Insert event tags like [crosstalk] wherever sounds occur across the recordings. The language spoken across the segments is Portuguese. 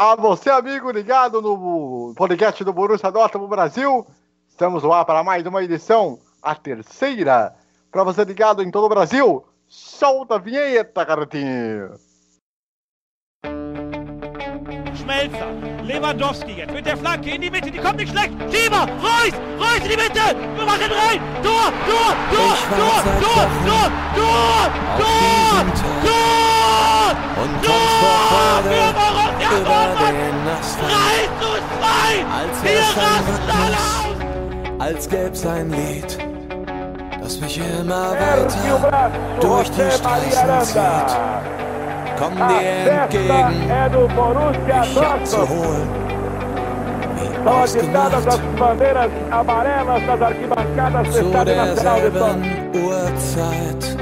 A você, amigo, ligado no podcast do Borussia Dortmund Brasil. Estamos lá para mais uma edição, a terceira. Para você ligado em todo o Brasil, solta a vinheta, garotinho. Schmelzer, Lewandowski jetzt mit der Flanke in die Mitte, die kommt nicht schlecht. Schieber, Reus, Reus in die Mitte, wir machen rein. Tor, Tor, Tor, Tor, Tor, Tor, Tor, Tor, Tor, Tor! Und Tor vor für Borussia Dortmund! 3 Als Wir rasten aus! Als gäb's ein Lied, das mich immer weiter durch die Straßen zieht. Komm dir entgegen, mich abzuholen. Ausgemacht. Zu derselben Uhrzeit,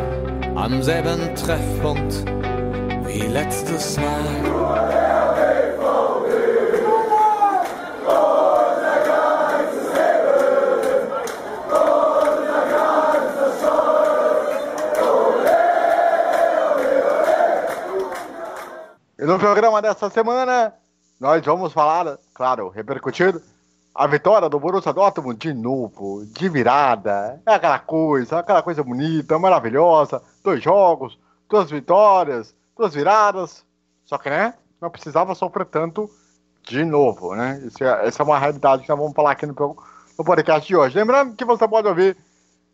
am selben Treffpunkt wie letztes Mal. E no programa dessa semana, nós vamos falar, claro, repercutindo a vitória do Borussia Dortmund de novo, de virada. É aquela coisa, aquela coisa bonita, maravilhosa. Dois jogos, duas vitórias, duas viradas. Só que, né, não precisava sofrer tanto de novo, né? Isso é- essa é uma realidade que nós vamos falar aqui no, no podcast de hoje. Lembrando que você pode ouvir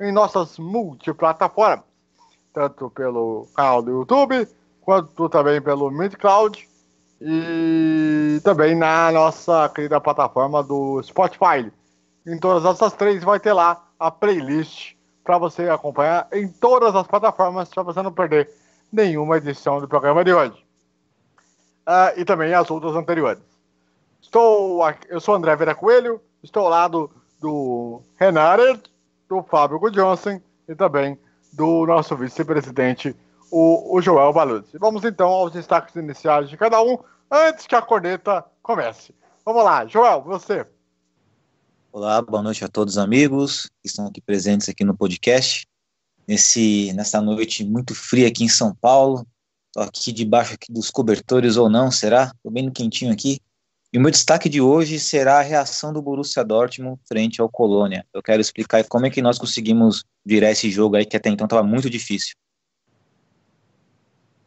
em nossas multiplataformas, tanto pelo canal do YouTube, quanto também pelo MidCloud e também na nossa querida plataforma do Spotify. Em todas essas três vai ter lá a playlist para você acompanhar em todas as plataformas para você não perder nenhuma edição do programa de hoje. Ah, e também as outras anteriores. Estou aqui, eu sou André Vera Coelho, estou ao lado do Renato, do Fábio Gudjonsen e também do nosso vice-presidente, o, o Joel Baluzzi. Vamos então aos destaques iniciais de cada um, antes que a corneta comece. Vamos lá, Joel, você. Olá, boa noite a todos os amigos que estão aqui presentes aqui no podcast. Nesse, nessa noite muito fria aqui em São Paulo. Tô aqui debaixo aqui dos cobertores ou não, será? Tô bem no quentinho aqui. E o meu destaque de hoje será a reação do Borussia Dortmund frente ao Colônia. Eu quero explicar como é que nós conseguimos virar esse jogo aí que até então estava muito difícil.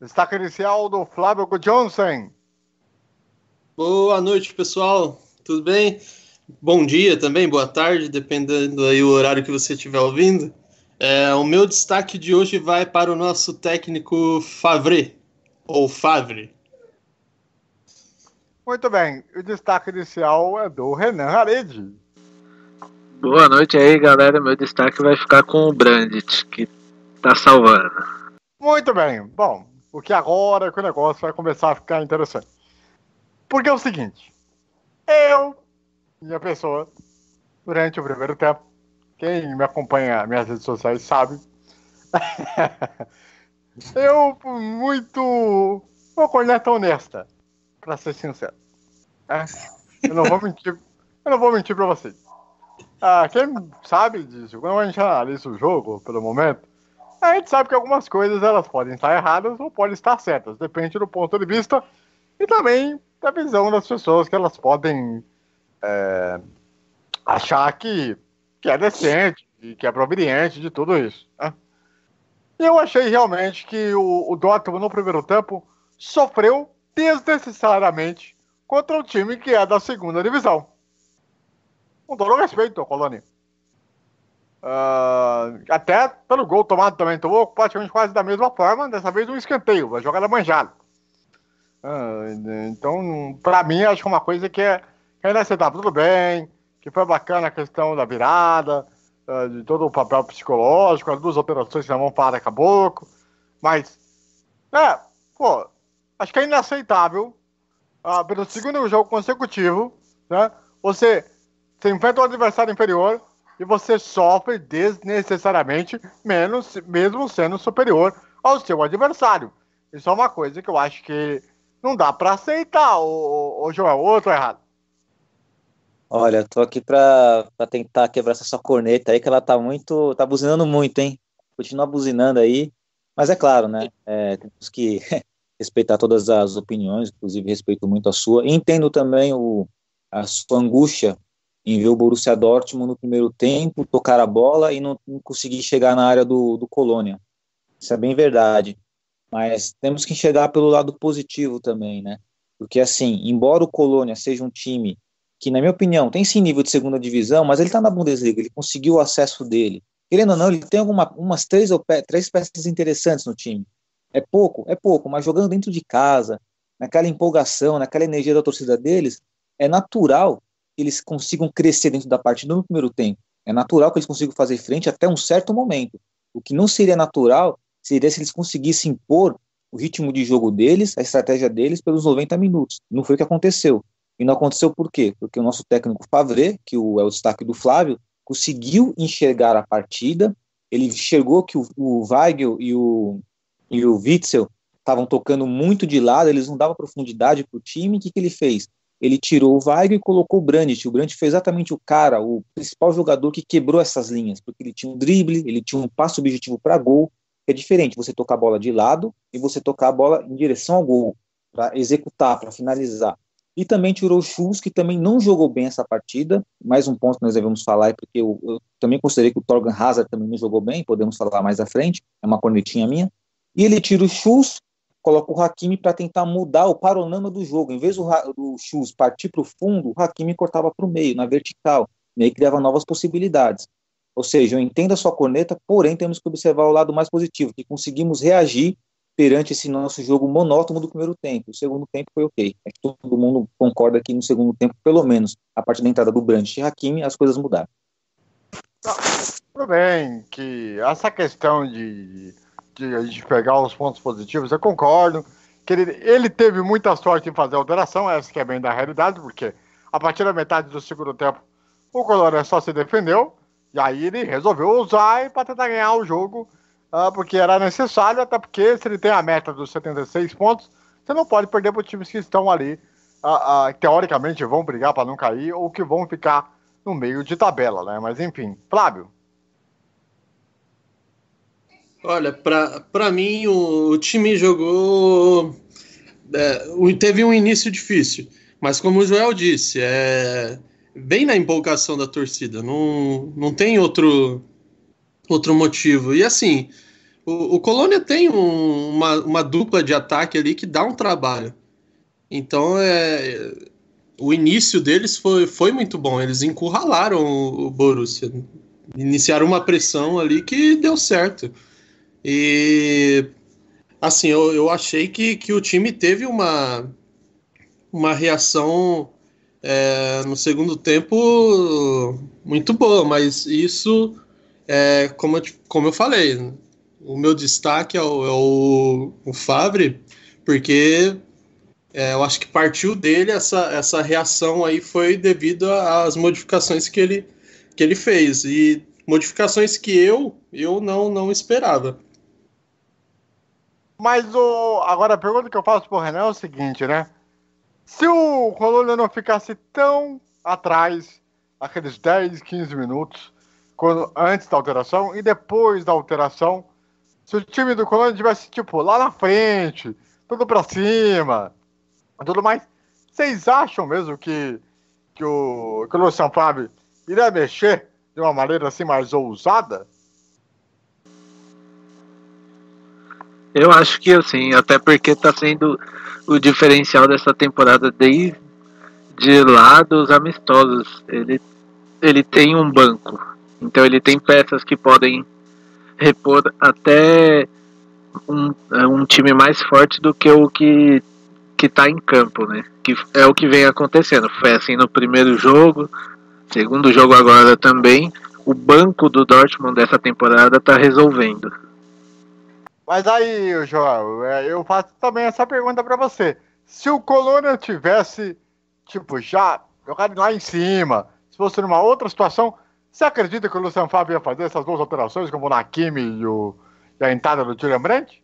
Destaque inicial do Flávio Gudjonsen. Boa noite, pessoal. Tudo bem? Bom dia também, boa tarde, dependendo aí o horário que você estiver ouvindo. É, o meu destaque de hoje vai para o nosso técnico Favre, ou Favre. Muito bem, o destaque inicial é do Renan Haredi. Boa noite aí, galera. Meu destaque vai ficar com o Brandit, que tá salvando. Muito bem, bom, porque agora que o negócio vai começar a ficar interessante. Porque é o seguinte, eu, minha pessoa, durante o primeiro tempo, quem me acompanha nas minhas redes sociais sabe, [laughs] eu muito, uma corneta honesta, pra ser sincero. né? Eu não vou mentir, eu não vou mentir pra vocês. Ah, quem sabe disso, quando a gente analisa o jogo, pelo momento, a gente sabe que algumas coisas elas podem estar erradas ou podem estar certas, depende do ponto de vista e também da visão das pessoas que elas podem é, achar que, que é decente que é proveniente de tudo isso. né? Eu achei realmente que o, o Dortmund no primeiro tempo sofreu desnecessariamente contra um time que é da segunda divisão. Com todo respeito Colônia. Ah, até pelo gol tomado também, tomou praticamente quase da mesma forma, dessa vez um escanteio, uma jogada manjada. Ah, então, pra mim, acho que é uma coisa que é, que é inaceitável. Tudo bem, que foi bacana a questão da virada, ah, de todo o papel psicológico, as duas operações que nós vamos falar daqui a pouco, mas, é, pô, acho que é inaceitável, ah, pelo segundo jogo consecutivo, né, você, você enfrenta um adversário inferior e você sofre desnecessariamente, menos, mesmo sendo superior ao seu adversário. Isso é uma coisa que eu acho que não dá pra aceitar, ô, ô, ô ou errado. Olha, tô aqui pra tentar quebrar essa sua corneta aí, que ela tá muito. tá buzinando muito, hein? Continua buzinando aí. Mas é claro, né? É, temos que [laughs] respeitar todas as opiniões, inclusive respeito muito a sua. Entendo também o, a sua angústia em ver o Borussia Dortmund no primeiro tempo, tocar a bola e não, não conseguir chegar na área do, do Colônia. Isso é bem verdade. Mas temos que enxergar pelo lado positivo também, né? Porque, assim, embora o Colônia seja um time que, na minha opinião, tem sim nível de segunda divisão, mas ele está na Bundesliga, ele conseguiu o acesso dele. Querendo ou não, ele tem alguma, umas três, três peças interessantes no time. É pouco, é pouco, mas jogando dentro de casa, naquela empolgação, naquela energia da torcida deles, é natural que eles consigam crescer dentro da partida no primeiro tempo. É natural que eles consigam fazer frente até um certo momento. O que não seria natural seria se eles conseguissem impor o ritmo de jogo deles, a estratégia deles pelos 90 minutos. Não foi o que aconteceu. E não aconteceu por quê? Porque o nosso técnico Favre, que é o destaque do Flávio, conseguiu enxergar a partida, ele enxergou que o, o Weigel e o e o Witzel estavam tocando muito de lado, eles não davam profundidade para o time. O que, que ele fez? Ele tirou o Weigl e colocou o Brandt. O Brandt foi exatamente o cara, o principal jogador que quebrou essas linhas, porque ele tinha um drible, ele tinha um passo objetivo para gol. É diferente você tocar a bola de lado e você tocar a bola em direção ao gol, para executar, para finalizar. E também tirou o Schultz, que também não jogou bem essa partida. Mais um ponto que nós devemos falar, porque eu, eu também considerei que o Torgan Hazard também não jogou bem, podemos falar mais à frente, é uma cornetinha minha. E ele tira o Chus, coloca o Hakimi para tentar mudar o paronama do jogo. Em vez do, do Chus partir para o fundo, o Hakimi cortava para o meio, na vertical. E aí criava novas possibilidades. Ou seja, eu entendo a sua corneta, porém temos que observar o lado mais positivo, que conseguimos reagir perante esse nosso jogo monótono do primeiro tempo. O segundo tempo foi ok. É que todo mundo concorda que no segundo tempo, pelo menos, a partir da entrada do Brandt e Hakimi, as coisas mudaram. Tudo bem que essa questão de de a gente pegar os pontos positivos, eu concordo. Que ele, ele teve muita sorte em fazer a alteração, essa que é bem da realidade, porque a partir da metade do segundo tempo o Colônia só se defendeu, e aí ele resolveu usar para tentar ganhar o jogo, uh, porque era necessário, até porque se ele tem a meta dos 76 pontos, você não pode perder para times que estão ali, uh, teoricamente vão brigar para não cair, ou que vão ficar no meio de tabela, né? Mas enfim, Flávio. Olha, para mim o, o, time jogou. É, teve um início difícil, mas como o Joel disse, é bem na empolgação da torcida, não, não tem outro, outro motivo. E assim, o, o Colônia tem um, uma, uma dupla de ataque ali que dá um trabalho. Então é, o início deles foi, foi muito bom, eles encurralaram o, o Borussia. Iniciaram uma pressão ali que deu certo. E assim, eu, eu achei que, que o time teve uma, uma reação é, no segundo tempo muito boa, mas isso, é, como, eu, como eu falei, o meu destaque é o, é o, o Favre, porque é, eu acho que partiu dele essa, essa reação aí foi devido às modificações que ele, que ele fez. E modificações que eu, eu não, não esperava. Mas o. Agora a pergunta que eu faço pro Renan é o seguinte, né? Se o Colônia não ficasse tão atrás, aqueles 10, 15 minutos, quando, antes da alteração e depois da alteração, se o time do Colônia tivesse, tipo, lá na frente, tudo pra cima, tudo mais, vocês acham mesmo que, que o, que o Luciano Fábio iria mexer de uma maneira assim mais ousada? Eu acho que assim, até porque está sendo o diferencial dessa temporada desde lá dos amistosos. Ele, ele tem um banco, então ele tem peças que podem repor até um, um time mais forte do que o que que está em campo, né? Que é o que vem acontecendo. Foi assim no primeiro jogo, segundo jogo agora também. O banco do Dortmund dessa temporada está resolvendo. Mas aí, Joel, é, eu faço também essa pergunta para você. Se o Colônia tivesse, tipo, já jogado lá em cima, se fosse numa outra situação, você acredita que o Luciano Fábio ia fazer essas duas alterações, como o Nakimi e, o, e a entrada do Julian Brandt?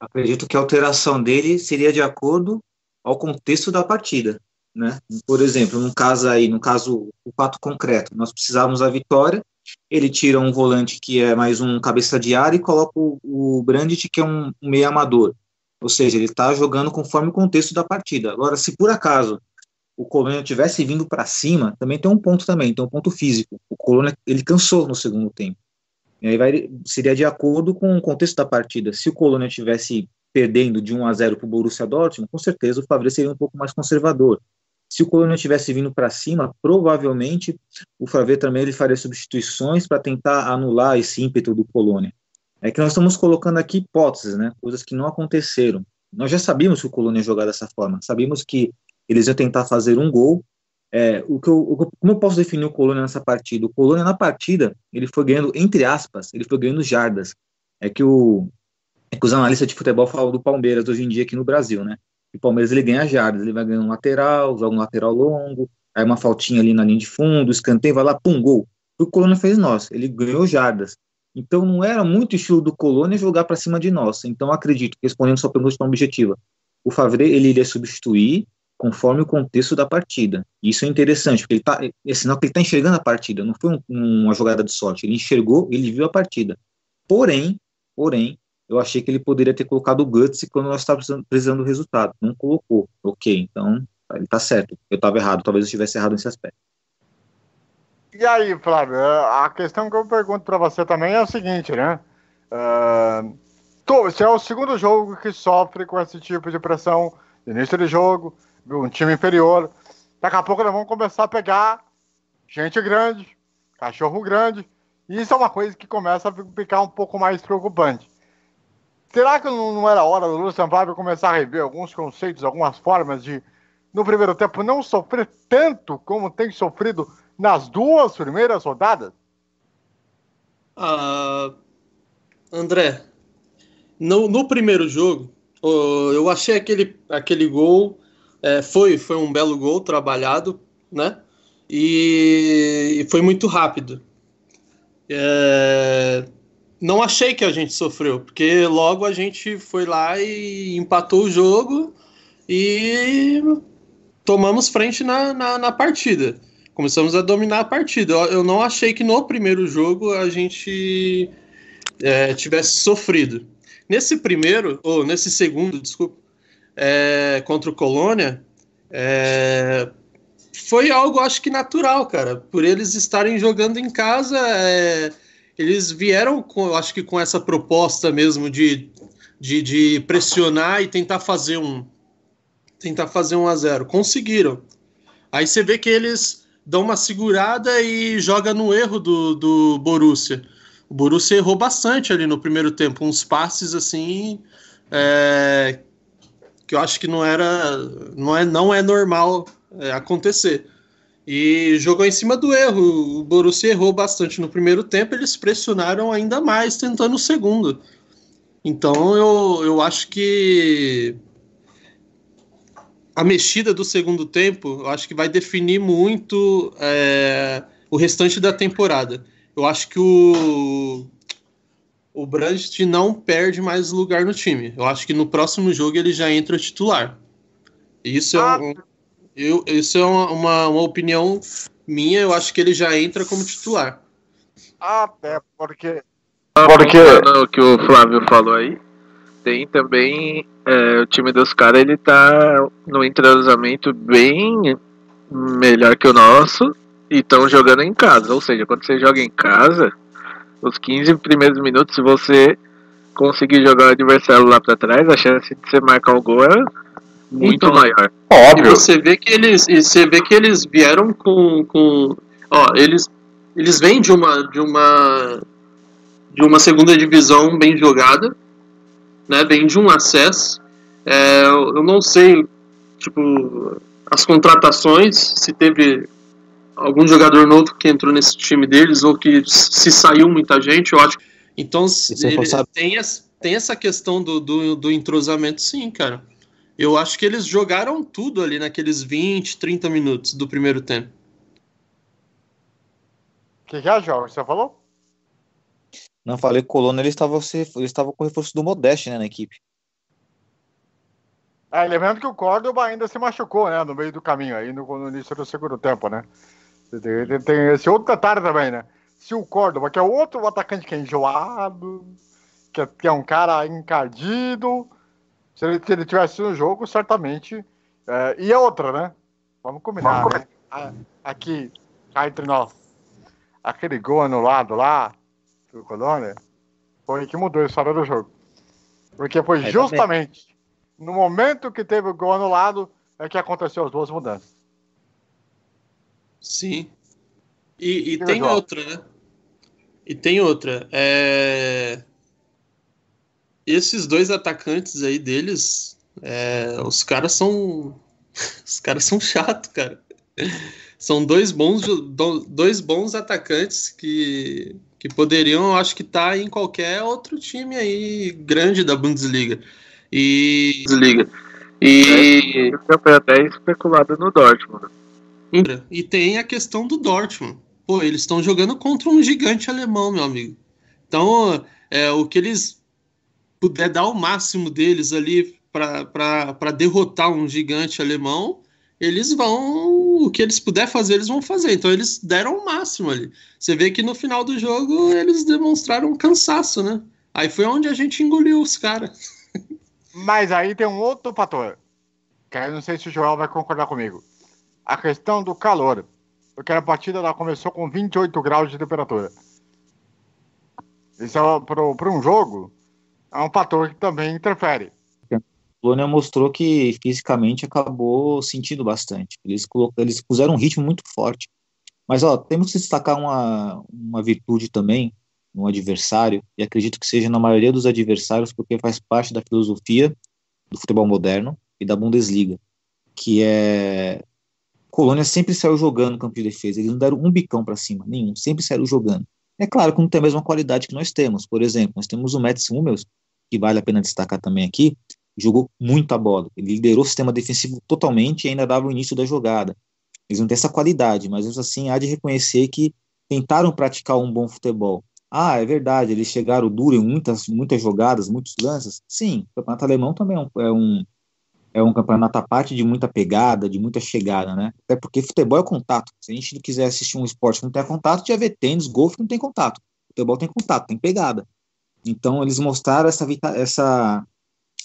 Acredito que a alteração dele seria de acordo ao contexto da partida, né? Por exemplo, no caso aí, no caso, o fato concreto, nós precisávamos da vitória, ele tira um volante que é mais um cabeça de área e coloca o, o Brandt, que é um, um meio amador. Ou seja, ele está jogando conforme o contexto da partida. Agora, se por acaso o Colônia tivesse vindo para cima, também tem um ponto também, tem um ponto físico. O Colônia ele cansou no segundo tempo. E aí vai, seria de acordo com o contexto da partida. Se o Colônia tivesse perdendo de 1 a 0 para o Borussia Dortmund, com certeza o Favre seria um pouco mais conservador. Se o Colônia tivesse vindo para cima, provavelmente o Favre também ele faria substituições para tentar anular esse ímpeto do Colônia. É que nós estamos colocando aqui hipóteses, né? Coisas que não aconteceram. Nós já sabíamos que o Colônia ia jogar dessa forma. Sabíamos que eles iam tentar fazer um gol. É, o que eu, como eu posso definir o Colônia nessa partida? O Colônia na partida ele foi ganhando entre aspas, ele foi ganhando jardas. É que o é que os analistas de futebol falam do Palmeiras hoje em dia aqui no Brasil, né? o Palmeiras ele ganha jardas, ele vai ganhando um lateral, joga um lateral longo, aí uma faltinha ali na linha de fundo, escanteio, vai lá, pum, gol. O Colônia fez nós, ele ganhou jardas. Então não era muito estilo do Colônia jogar para cima de nós. Então acredito, respondendo sua pergunta tão objetiva, o Favre ele iria substituir conforme o contexto da partida. Isso é interessante, porque ele tá, é sinal que ele está enxergando a partida, não foi um, uma jogada de sorte, ele enxergou, ele viu a partida. Porém, porém, eu achei que ele poderia ter colocado o Guts quando nós estávamos precisando, precisando do resultado. Não colocou. Ok, então ele está certo. Eu estava errado, talvez eu estivesse errado nesse aspecto. E aí, Flávio, a questão que eu pergunto para você também é o seguinte, né? Uh, tu, é o segundo jogo que sofre com esse tipo de pressão, início de jogo, um time inferior. Daqui a pouco nós vamos começar a pegar gente grande, cachorro grande, e isso é uma coisa que começa a ficar um pouco mais preocupante. Será que não era hora do Lucian Favre começar a rever alguns conceitos, algumas formas de, no primeiro tempo, não sofrer tanto como tem sofrido nas duas primeiras rodadas? Uh, André, no, no primeiro jogo, uh, eu achei aquele, aquele gol é, foi, foi um belo gol trabalhado, né? E, e foi muito rápido. É, não achei que a gente sofreu, porque logo a gente foi lá e empatou o jogo e tomamos frente na, na, na partida. Começamos a dominar a partida. Eu, eu, não achei que no primeiro jogo a gente é, tivesse sofrido. Nesse primeiro, ou nesse segundo, desculpa, é, contra o Colônia, é, foi algo, acho que natural, cara. Por eles estarem jogando em casa, é, eles vieram, com, acho que com essa proposta mesmo de, de, de, pressionar e tentar fazer um tentar fazer um a zero. Conseguiram. Aí você vê que eles dão uma segurada e joga no erro do, do Borussia. O Borussia errou bastante ali no primeiro tempo, uns passes assim é, que eu acho que não era não é não é normal é, acontecer. E jogou em cima do erro. O Borussia errou bastante no primeiro tempo, eles pressionaram ainda mais tentando o segundo. Então eu, eu acho que a mexida do segundo tempo, eu acho que vai definir muito é, o restante da temporada. Eu acho que o, o Brandt não perde mais lugar no time. Eu acho que no próximo jogo ele já entra titular. Isso é um, eu, isso é uma, uma, uma opinião minha, eu acho que ele já entra como titular. Até porque. Porque o que o Flávio falou aí, tem também é, o time dos caras, ele tá no entrosamento bem melhor que o nosso e estão jogando em casa. Ou seja, quando você joga em casa, os 15 primeiros minutos, se você conseguir jogar o adversário lá para trás, a chance de você marcar o gol é muito então, maior. Óbvio. E você vê que eles, você vê que eles vieram com, com ó, eles, eles vêm de uma, de uma, de uma segunda divisão bem jogada, né? Vem de um acesso. É, eu não sei, tipo, as contratações, se teve algum jogador novo que entrou nesse time deles ou que se saiu muita gente, eu acho. Então, ele, tem, tem essa questão do, do, do entrosamento, sim, cara. Eu acho que eles jogaram tudo ali naqueles 20, 30 minutos do primeiro tempo. O que, é, Jorge? Você falou? Não, falei que o Colônia ele estava, ele estava com o reforço do Modeste né, na equipe. É, lembrando que o Córdoba ainda se machucou, né, no meio do caminho, aí no, no início do segundo tempo, né? Tem, tem, esse outro detalhe também, né? Se o Córdoba, que é outro atacante que é enjoado, que é, que é um cara encardido, Se ele, se ele tivesse no jogo, certamente. é, e a outra, né? Vamos combinar, né? A- Aqui, cá entre nós. Aquele gol anulado lá, do Colônia, foi que mudou a história do jogo. Porque foi justamente no momento que teve o gol anulado é que aconteceu as duas mudanças. Sim. E, e tem João. outra, né? E tem outra. É... Esses dois atacantes aí deles, é, os caras são. [laughs] Os caras são chatos, cara. São dois bons, dois bons atacantes que, que poderiam, acho que tá em qualquer outro time aí grande da Bundesliga. E Desliga. E foi até especulado no Dortmund. E tem a questão do Dortmund. Pô, eles estão jogando contra um gigante alemão, meu amigo. Então, é, o que eles puder dar o máximo deles ali para derrotar um gigante alemão, eles vão. O que eles puder fazer, eles vão fazer. Então, eles deram o máximo ali. Você vê que no final do jogo eles demonstraram cansaço, né? Aí foi onde a gente engoliu os caras. [laughs] Mas aí tem um outro fator. Que eu não sei se o Joel vai concordar comigo. A questão do calor. Porque a partida ela começou com 28 graus de temperatura. Isso é, para um jogo é um fator que também interfere. Colônia mostrou que fisicamente acabou sentindo bastante. Eles, eles puseram um ritmo muito forte. Mas ó, temos que destacar uma, uma virtude também no adversário, e acredito que seja na maioria dos adversários, porque faz parte da filosofia do futebol moderno e da Bundesliga, que é Colônia sempre saiu jogando no campo de defesa, eles não deram um bicão para cima, nenhum, sempre saíram jogando. É claro que não tem a mesma qualidade que nós temos. Por exemplo, nós temos o Mats Hummels, que vale a pena destacar também aqui, jogou muita bola. Ele liderou o sistema defensivo totalmente e ainda dava o início da jogada. Eles não têm essa qualidade, mas assim há de reconhecer que tentaram praticar um bom futebol. Ah, é verdade, eles chegaram duro em muitas, muitas jogadas, muitos lances. Sim, o campeonato alemão também é um, é um, é um campeonato à parte de muita pegada, de muita chegada, né? Até porque futebol é contato. Se a gente não quiser assistir um esporte que não tem contato, já vê tênis, golfe não tem contato. Futebol tem contato, tem pegada. Então eles mostraram essa, essa,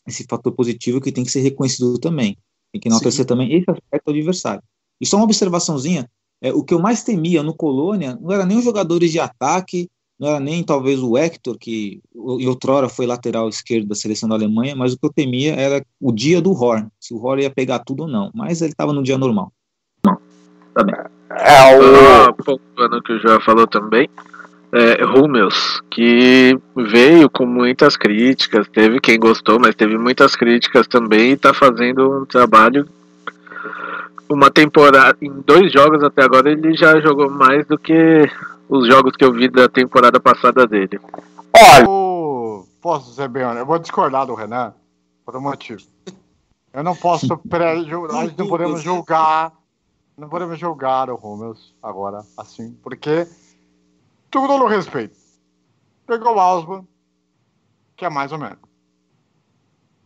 esse fator positivo que tem que ser reconhecido também. Tem que enaltecer também esse aspecto do adversário. E só uma observaçãozinha, é, o que eu mais temia no Colônia não era nem os jogadores de ataque, não era nem talvez o Hector, que em outrora foi lateral esquerdo da seleção da Alemanha, mas o que eu temia era o dia do Horn, se o Horn ia pegar tudo ou não. Mas ele estava no dia normal. É Só pontuando o que o João falou também, é, Hummels, que veio com muitas críticas, teve quem gostou, mas teve muitas críticas também e tá fazendo um trabalho. Uma temporada, em dois jogos até agora, ele já jogou mais do que os jogos que eu vi da temporada passada dele. Olha, eu posso ser bem honesto, eu vou discordar do Renan por um motivo. Eu não posso [laughs] pré nós não podemos julgar, não podemos julgar o Hummels agora, assim, porque tudo no respeito. Pegou o Alsman, que é mais ou menos.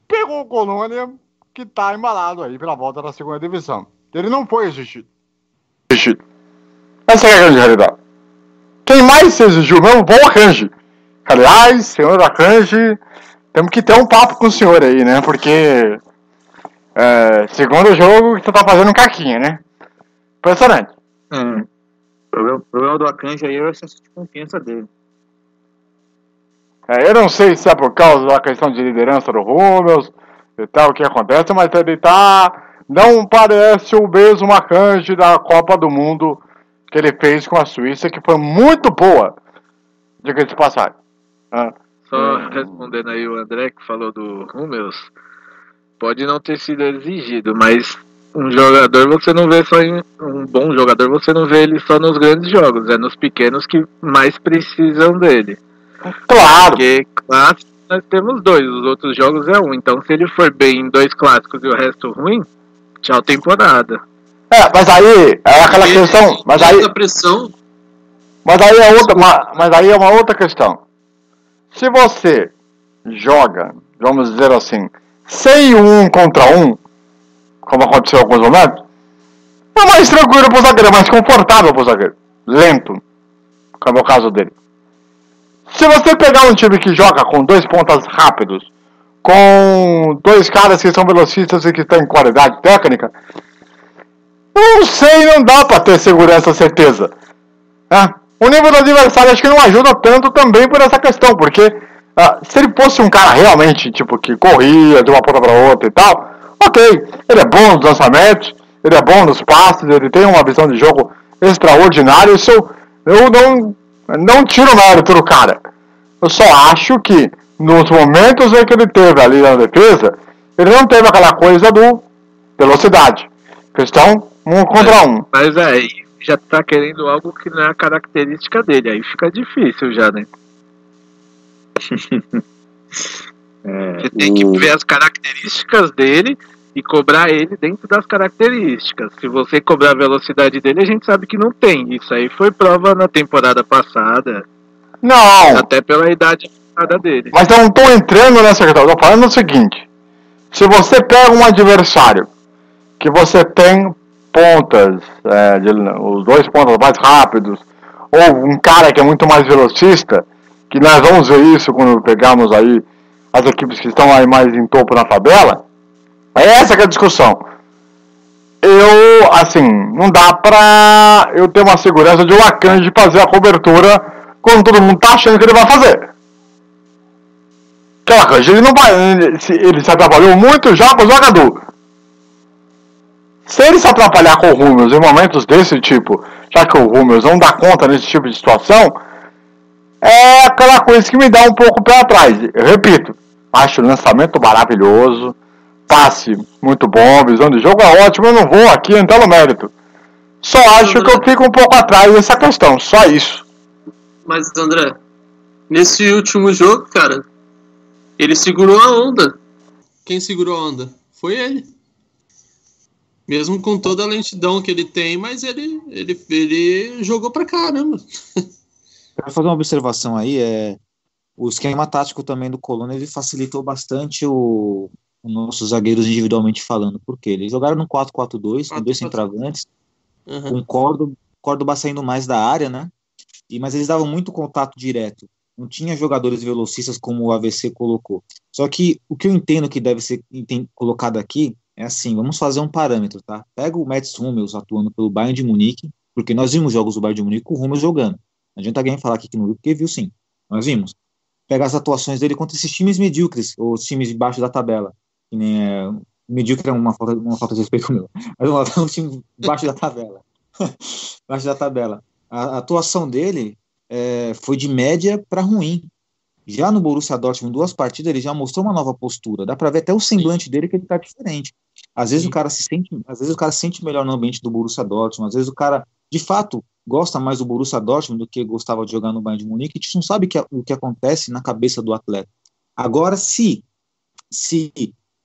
Pegou o Colônia, que tá embalado aí pela volta da segunda divisão. Ele não foi exigido. Exigido. Essa é a grande realidade. Quem mais se exigiu mesmo o Akanji. Aliás, senhor Akanji, temos que ter um papo com o senhor aí, né? Porque é, segundo jogo você tá fazendo caquinha, né? Impressionante. O problema, o problema do Akanji aí é o excesso de confiança dele. É, eu não sei se é por causa da questão de liderança do Hummels e tal, o que acontece, mas ele tá. Não parece o mesmo Akanji da Copa do Mundo que ele fez com a Suíça, que foi muito boa. Diga de passagem. Ah, Só respondendo aí o André que falou do Hummels, pode não ter sido exigido, mas um jogador você não vê só em um bom jogador, você não vê ele só nos grandes jogos, é nos pequenos que mais precisam dele. claro! Porque clássicos nós temos dois, os outros jogos é um. Então se ele for bem em dois clássicos e o resto ruim, tchau temporada. É, mas aí é aquela Porque questão. Mas aí, pressão mas aí é outra, ma- mas aí é uma outra questão. Se você joga, vamos dizer assim, sem um contra um, como aconteceu em alguns momentos, é mais tranquilo pro zagueiro, é mais confortável pro zagueiro. Lento, como é o caso dele. Se você pegar um time que joga com dois pontas rápidos, com dois caras que são velocistas e que têm qualidade técnica, não sei, não dá para ter segurança, certeza. É. O nível do adversário acho que não ajuda tanto também por essa questão, porque ah, se ele fosse um cara realmente, tipo, que corria de uma ponta para outra e tal, ok, ele é bom nos lançamentos, ele é bom nos passes, ele tem uma visão de jogo extraordinária, isso eu, eu não, não tiro mérito do cara. Eu só acho que nos momentos em que ele teve ali na defesa, ele não teve aquela coisa do velocidade. Questão um contra um. Mas é, já tá querendo algo que não é a característica dele, aí fica difícil já, né? [laughs] é, Você tem que ver as características dele e cobrar ele dentro das características. Se você cobrar a velocidade dele, a gente sabe que não tem. Isso aí foi prova na temporada passada. Não! Até pela idade dele. Mas eu não tô entrando nessa questão. Eu tô falando o seguinte: se você pega um adversário que você tem pontas, é, de, os dois pontas mais rápidos, ou um cara que é muito mais velocista, que nós vamos ver isso quando pegarmos aí as equipes que estão aí mais em topo na tabela, é essa que é a discussão. Eu, assim, não dá pra eu ter uma segurança de Lacan de fazer a cobertura quando todo mundo tá achando que ele vai fazer. Aquela coisa, ele não vai. Ele ele se atrapalhou muito já com o jogador. Se ele se atrapalhar com o Rúmeus em momentos desse tipo, já que o Rúmeus não dá conta nesse tipo de situação, é aquela coisa que me dá um pouco pé atrás. Eu repito, acho o lançamento maravilhoso, passe muito bom, visão de jogo é ótimo, eu não vou aqui entrar no mérito. Só acho que eu fico um pouco atrás dessa questão, só isso. Mas, André, nesse último jogo, cara, ele segurou a onda. Quem segurou a onda? Foi ele. Mesmo com toda a lentidão que ele tem, mas ele, ele, ele jogou pra caramba. Quero fazer uma observação aí, é, o esquema tático também do Colônia ele facilitou bastante o, os nossos zagueiros individualmente falando, porque eles jogaram no 4-4-2, com dois centravantes, uhum. com Córdoba, Córdoba saindo mais da área, né? E, mas eles davam muito contato direto. Não tinha jogadores velocistas como o AVC colocou. Só que o que eu entendo que deve ser colocado aqui é assim, vamos fazer um parâmetro, tá? Pega o Mats Hummels atuando pelo Bayern de Munique, porque nós vimos jogos do Bayern de Munique com o Hummels jogando. Não adianta alguém falar aqui que não viu, porque viu sim. Nós vimos. Pega as atuações dele contra esses times medíocres, ou times debaixo da tabela. Que nem é, medíocre é uma falta, uma falta de respeito meu. Mas [laughs] um time debaixo da tabela. [laughs] debaixo da tabela. A, a atuação dele é, foi de média para ruim. Já no Borussia Dortmund, duas partidas, ele já mostrou uma nova postura. Dá para ver até o semblante Sim. dele que ele tá diferente. Às vezes Sim. o cara se sente, às vezes o cara se sente melhor no ambiente do Borussia Dortmund, às vezes o cara, de fato, gosta mais do Borussia Dortmund do que gostava de jogar no Bayern de Munique. A gente não sabe que, o que acontece na cabeça do atleta. Agora, se se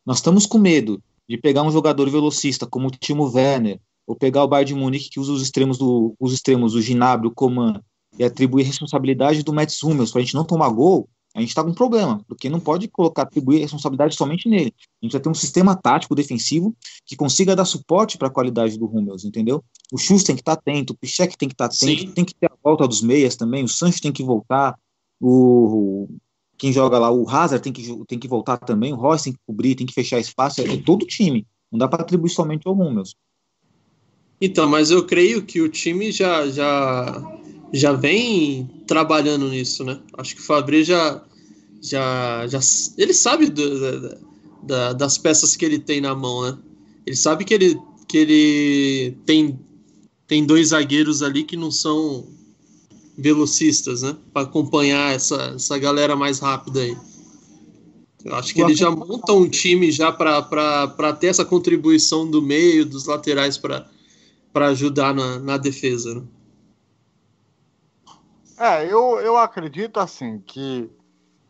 nós estamos com medo de pegar um jogador velocista como o Timo Werner, ou pegar o Bayern de Munique que usa os extremos do os extremos, o Ginabri, o Coman, e atribuir responsabilidade do Mats Hummels para a gente não tomar gol, a gente está com um problema, porque não pode colocar, atribuir responsabilidade somente nele. A gente vai ter um sistema tático defensivo que consiga dar suporte para a qualidade do Hummels, entendeu? O Schuss tem que estar tá atento, o Pichek tem que estar tá atento, Sim. tem que ter a volta dos meias também, o Sancho tem que voltar, o quem joga lá, o Hazard tem que, tem que voltar também, o Royce tem que cobrir, tem que fechar espaço, é todo o time. Não dá para atribuir somente ao Hummels. Então, mas eu creio que o time já, já já vem trabalhando nisso, né? Acho que o Fabri já, já, já ele sabe do, da, da, das peças que ele tem na mão, né? Ele sabe que ele, que ele tem, tem dois zagueiros ali que não são velocistas, né? Para acompanhar essa, essa galera mais rápida aí. Eu acho que ele já monta um time já para ter essa contribuição do meio, dos laterais para ajudar na, na defesa. Né? É, eu, eu acredito assim que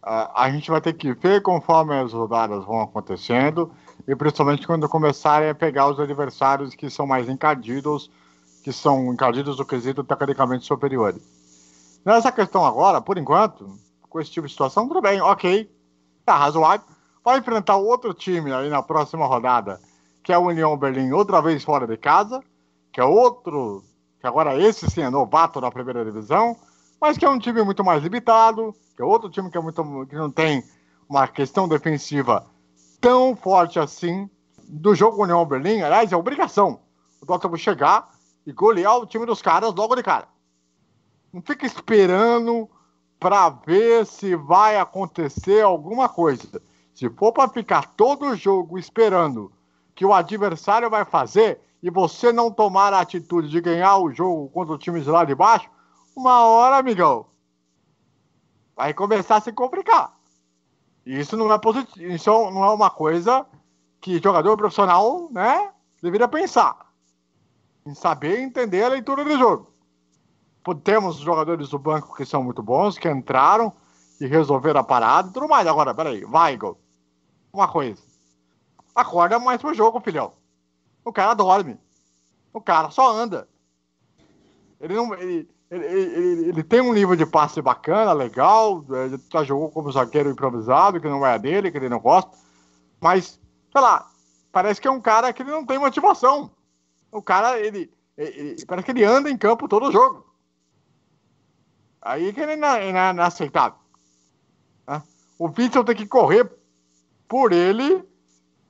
uh, a gente vai ter que ver conforme as rodadas vão acontecendo e principalmente quando começarem a pegar os adversários que são mais encardidos, que são encardidos do quesito tecnicamente superiores. Nessa questão agora, por enquanto, com esse tipo de situação, tudo bem, ok, tá razoável. Vai enfrentar outro time aí na próxima rodada, que é o União Berlim, outra vez fora de casa, que é outro, que agora esse sim é novato na primeira divisão, mas que é um time muito mais limitado, que é outro time que, é muito, que não tem uma questão defensiva tão forte assim do jogo União Berlim. Aliás, é obrigação o Dortmund chegar e golear o time dos caras logo de cara. Não fica esperando para ver se vai acontecer alguma coisa. Se for para ficar todo jogo esperando que o adversário vai fazer e você não tomar a atitude de ganhar o jogo contra o time de lá de baixo, uma hora, amigão, vai começar a se complicar. E isso não é positivo, isso não é uma coisa que jogador profissional, né, deveria pensar. Em saber entender a leitura do jogo. Temos jogadores do banco que são muito bons, que entraram e resolveram a parada e tudo mais. Agora, peraí, vai, Igor. Uma coisa. Acorda mais pro jogo, filhão. O cara dorme. O cara só anda. Ele não. Ele, ele, ele, ele, tem um nível de passe bacana, legal. Ele já jogou como zagueiro improvisado, que não é dele, que ele não gosta. Mas, sei lá, parece que é um cara que ele não tem motivação. O cara, ele, ele parece que ele anda em campo todo jogo. Aí que ele é inaceitável. Né? O Witzel tem que correr por ele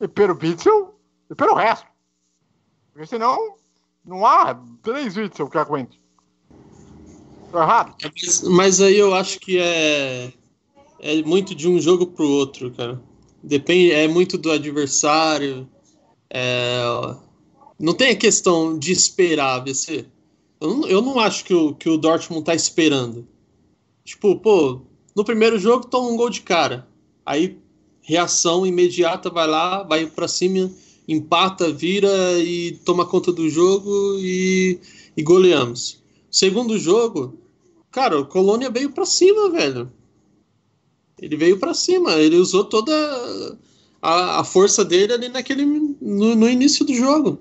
e pelo Witzel e pelo resto. Porque senão não há três Witzel que aguente. Tô errado? Mas, mas, aí eu acho que é, é muito de um jogo pro outro, cara. Depende, é muito do adversário. É, não tem a questão de esperar, VC. Eu não, eu não acho que o, que o Dortmund tá esperando. Tipo, pô, no primeiro jogo toma um gol de cara. Aí, reação imediata, vai lá, vai para cima, empata, vira e toma conta do jogo e, e goleamos. Segundo jogo, Cara, o Colônia veio para cima, velho. Ele veio para cima, ele usou toda a, a, força dele ali naquele no, no, início do jogo.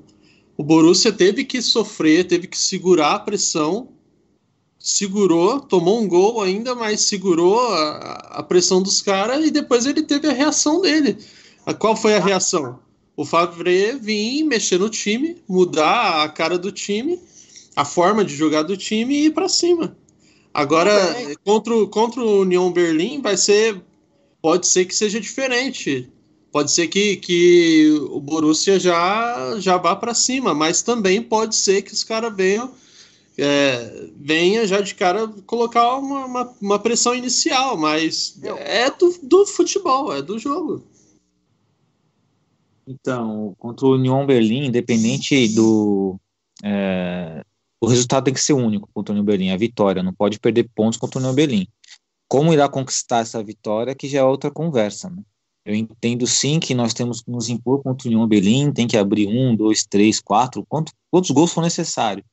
O Borussia teve que sofrer, teve que segurar a pressão, segurou, tomou um gol ainda, mas segurou a, a pressão dos caras e depois ele teve a reação dele. A, qual foi a reação? O Favre vir mexer no time, mudar a cara do time, a forma de jogar do time e ir para cima. Agora, contra, contra o União Berlim, vai ser. Pode ser que seja diferente. Pode ser que, que o Borussia já, já vá para cima, mas também pode ser que os caras venham. É, venha já de cara colocar uma, uma, uma pressão inicial, mas é do, do futebol, é do jogo. Então, contra o União Berlim, independente do, é, o resultado tem que ser único contra o União Berlim, a vitória, não pode perder pontos contra o União Berlim. Como irá conquistar essa vitória, que já é outra conversa, né? Eu entendo sim que nós temos que nos impor contra o União Berlim, tem que abrir um, dois, três, quatro, quantos, quantos gols for necessário.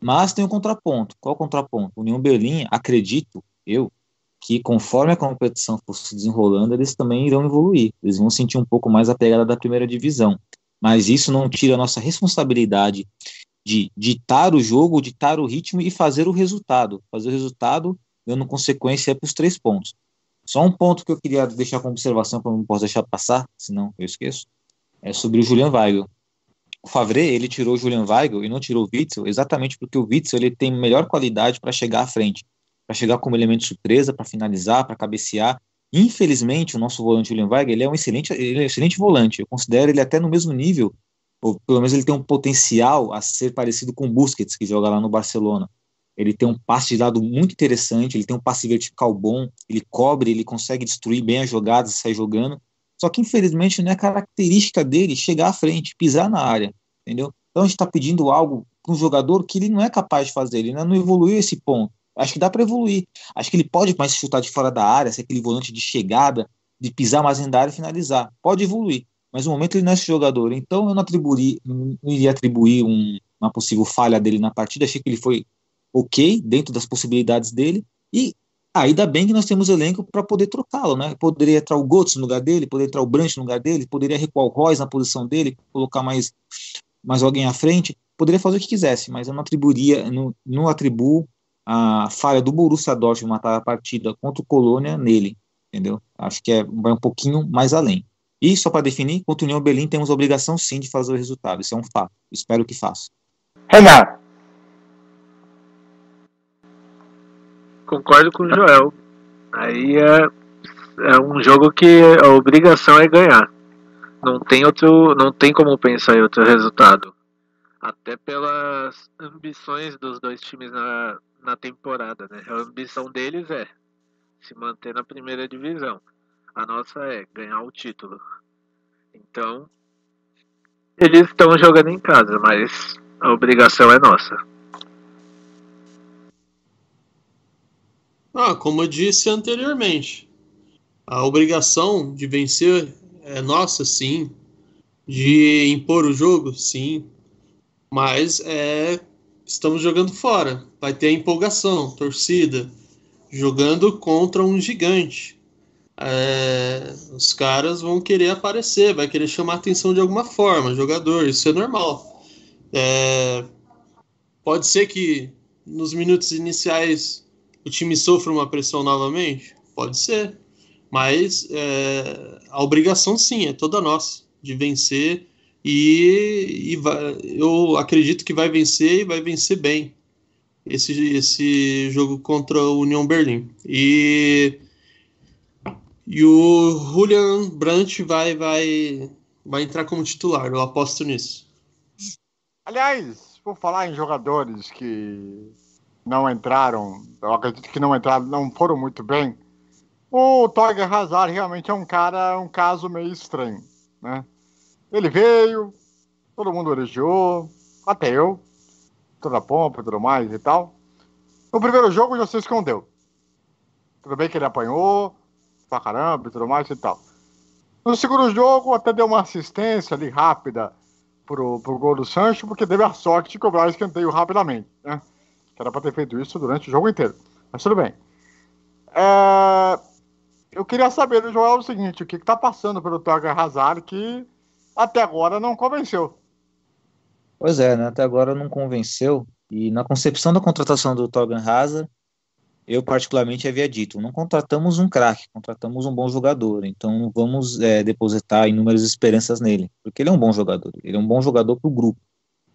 Mas tem um contraponto. Qual o contraponto? O União Berlim, acredito eu, que conforme a competição for se desenrolando, eles também irão evoluir. Eles vão sentir um pouco mais a pegada da primeira divisão. Mas isso não tira a nossa responsabilidade de ditar o jogo, ditar o ritmo e fazer o resultado. Fazer o resultado dando consequência para os três pontos. Só um ponto que eu queria deixar como observação, que eu não posso deixar passar, senão eu esqueço, é sobre o Julian Weigl. O Favre, ele tirou o Julian Weigl e não tirou o Witzel, exatamente porque o Witzel ele tem melhor qualidade para chegar à frente, para chegar como elemento surpresa, para finalizar, para cabecear. Infelizmente, o nosso volante Julian Weigl, ele é um excelente, ele é um excelente volante. Eu considero ele até no mesmo nível ou pelo menos ele tem um potencial a ser parecido com o Busquets, que joga lá no Barcelona. Ele tem um passe de lado muito interessante, ele tem um passe vertical bom, ele cobre, ele consegue destruir bem as jogadas e sair jogando. Só que, infelizmente, não é característica dele chegar à frente, pisar na área, entendeu? Então a gente está pedindo algo para um jogador que ele não é capaz de fazer, ele não evoluiu esse ponto. Acho que dá para evoluir. Acho que ele pode mais chutar de fora da área, ser aquele volante de chegada, de pisar mais da área e finalizar. Pode evoluir mas no momento ele não é esse jogador. Então eu não, atribuí, não iria atribuir um, uma possível falha dele na partida. Achei que ele foi ok, dentro das possibilidades dele. E ainda bem que nós temos elenco para poder trocá-lo. Né? Poderia entrar o Götze no lugar dele, poderia entrar o Brandt no lugar dele, poderia recuar o Royce na posição dele, colocar mais, mais alguém à frente. Poderia fazer o que quisesse, mas eu não atribuiria, não, não atribuo a falha do Borussia Dortmund matar a partida contra o Colônia nele, entendeu? Acho que é, vai um pouquinho mais além. E, só para definir, contra o União Berlim temos a obrigação sim de fazer o resultado. Isso é um fato. Espero que faça. Renato. Concordo com o Joel. Aí é é um jogo que a obrigação é ganhar. Não tem outro, não tem como pensar em outro resultado. Até pelas ambições dos dois times na, na temporada, né? A ambição deles é se manter na primeira divisão. A nossa é ganhar o título. Então, eles estão jogando em casa, mas a obrigação é nossa. Ah, como eu disse anteriormente, a obrigação de vencer é nossa, sim. De impor o jogo, sim. Mas é, estamos jogando fora. Vai ter a empolgação, torcida, jogando contra um gigante. É, os caras vão querer aparecer, vai querer chamar atenção de alguma forma, jogador, isso é normal. É, pode ser que nos minutos iniciais o time sofra uma pressão novamente? Pode ser. Mas é, a obrigação sim, é toda nossa, de vencer e, e vai, eu acredito que vai vencer e vai vencer bem esse, esse jogo contra o União Berlim. E, e o Julian Brandt vai, vai, vai entrar como titular, eu aposto nisso. Aliás, por falar em jogadores que não entraram, eu acredito que não entraram, não foram muito bem. O Torger Hazard realmente é um cara, um caso meio estranho, né? Ele veio, todo mundo elogiou, até eu, toda a pompa tudo mais e tal. No primeiro jogo já se escondeu. Tudo bem que ele apanhou, pra caramba e tudo mais e tal. No segundo jogo, até deu uma assistência ali rápida pro, pro gol do Sancho, porque teve a sorte de cobrar escanteio rapidamente, né? Que era pra ter feito isso durante o jogo inteiro. Mas tudo bem. É... Eu queria saber do Joel o seguinte: o que, que tá passando pelo Torger Hazard que até agora não convenceu? Pois é, né? Até agora não convenceu. E na concepção da contratação do Torgan Hazard, eu particularmente havia dito, não contratamos um craque, contratamos um bom jogador, então vamos é, depositar inúmeras esperanças nele, porque ele é um bom jogador, ele é um bom jogador para o grupo,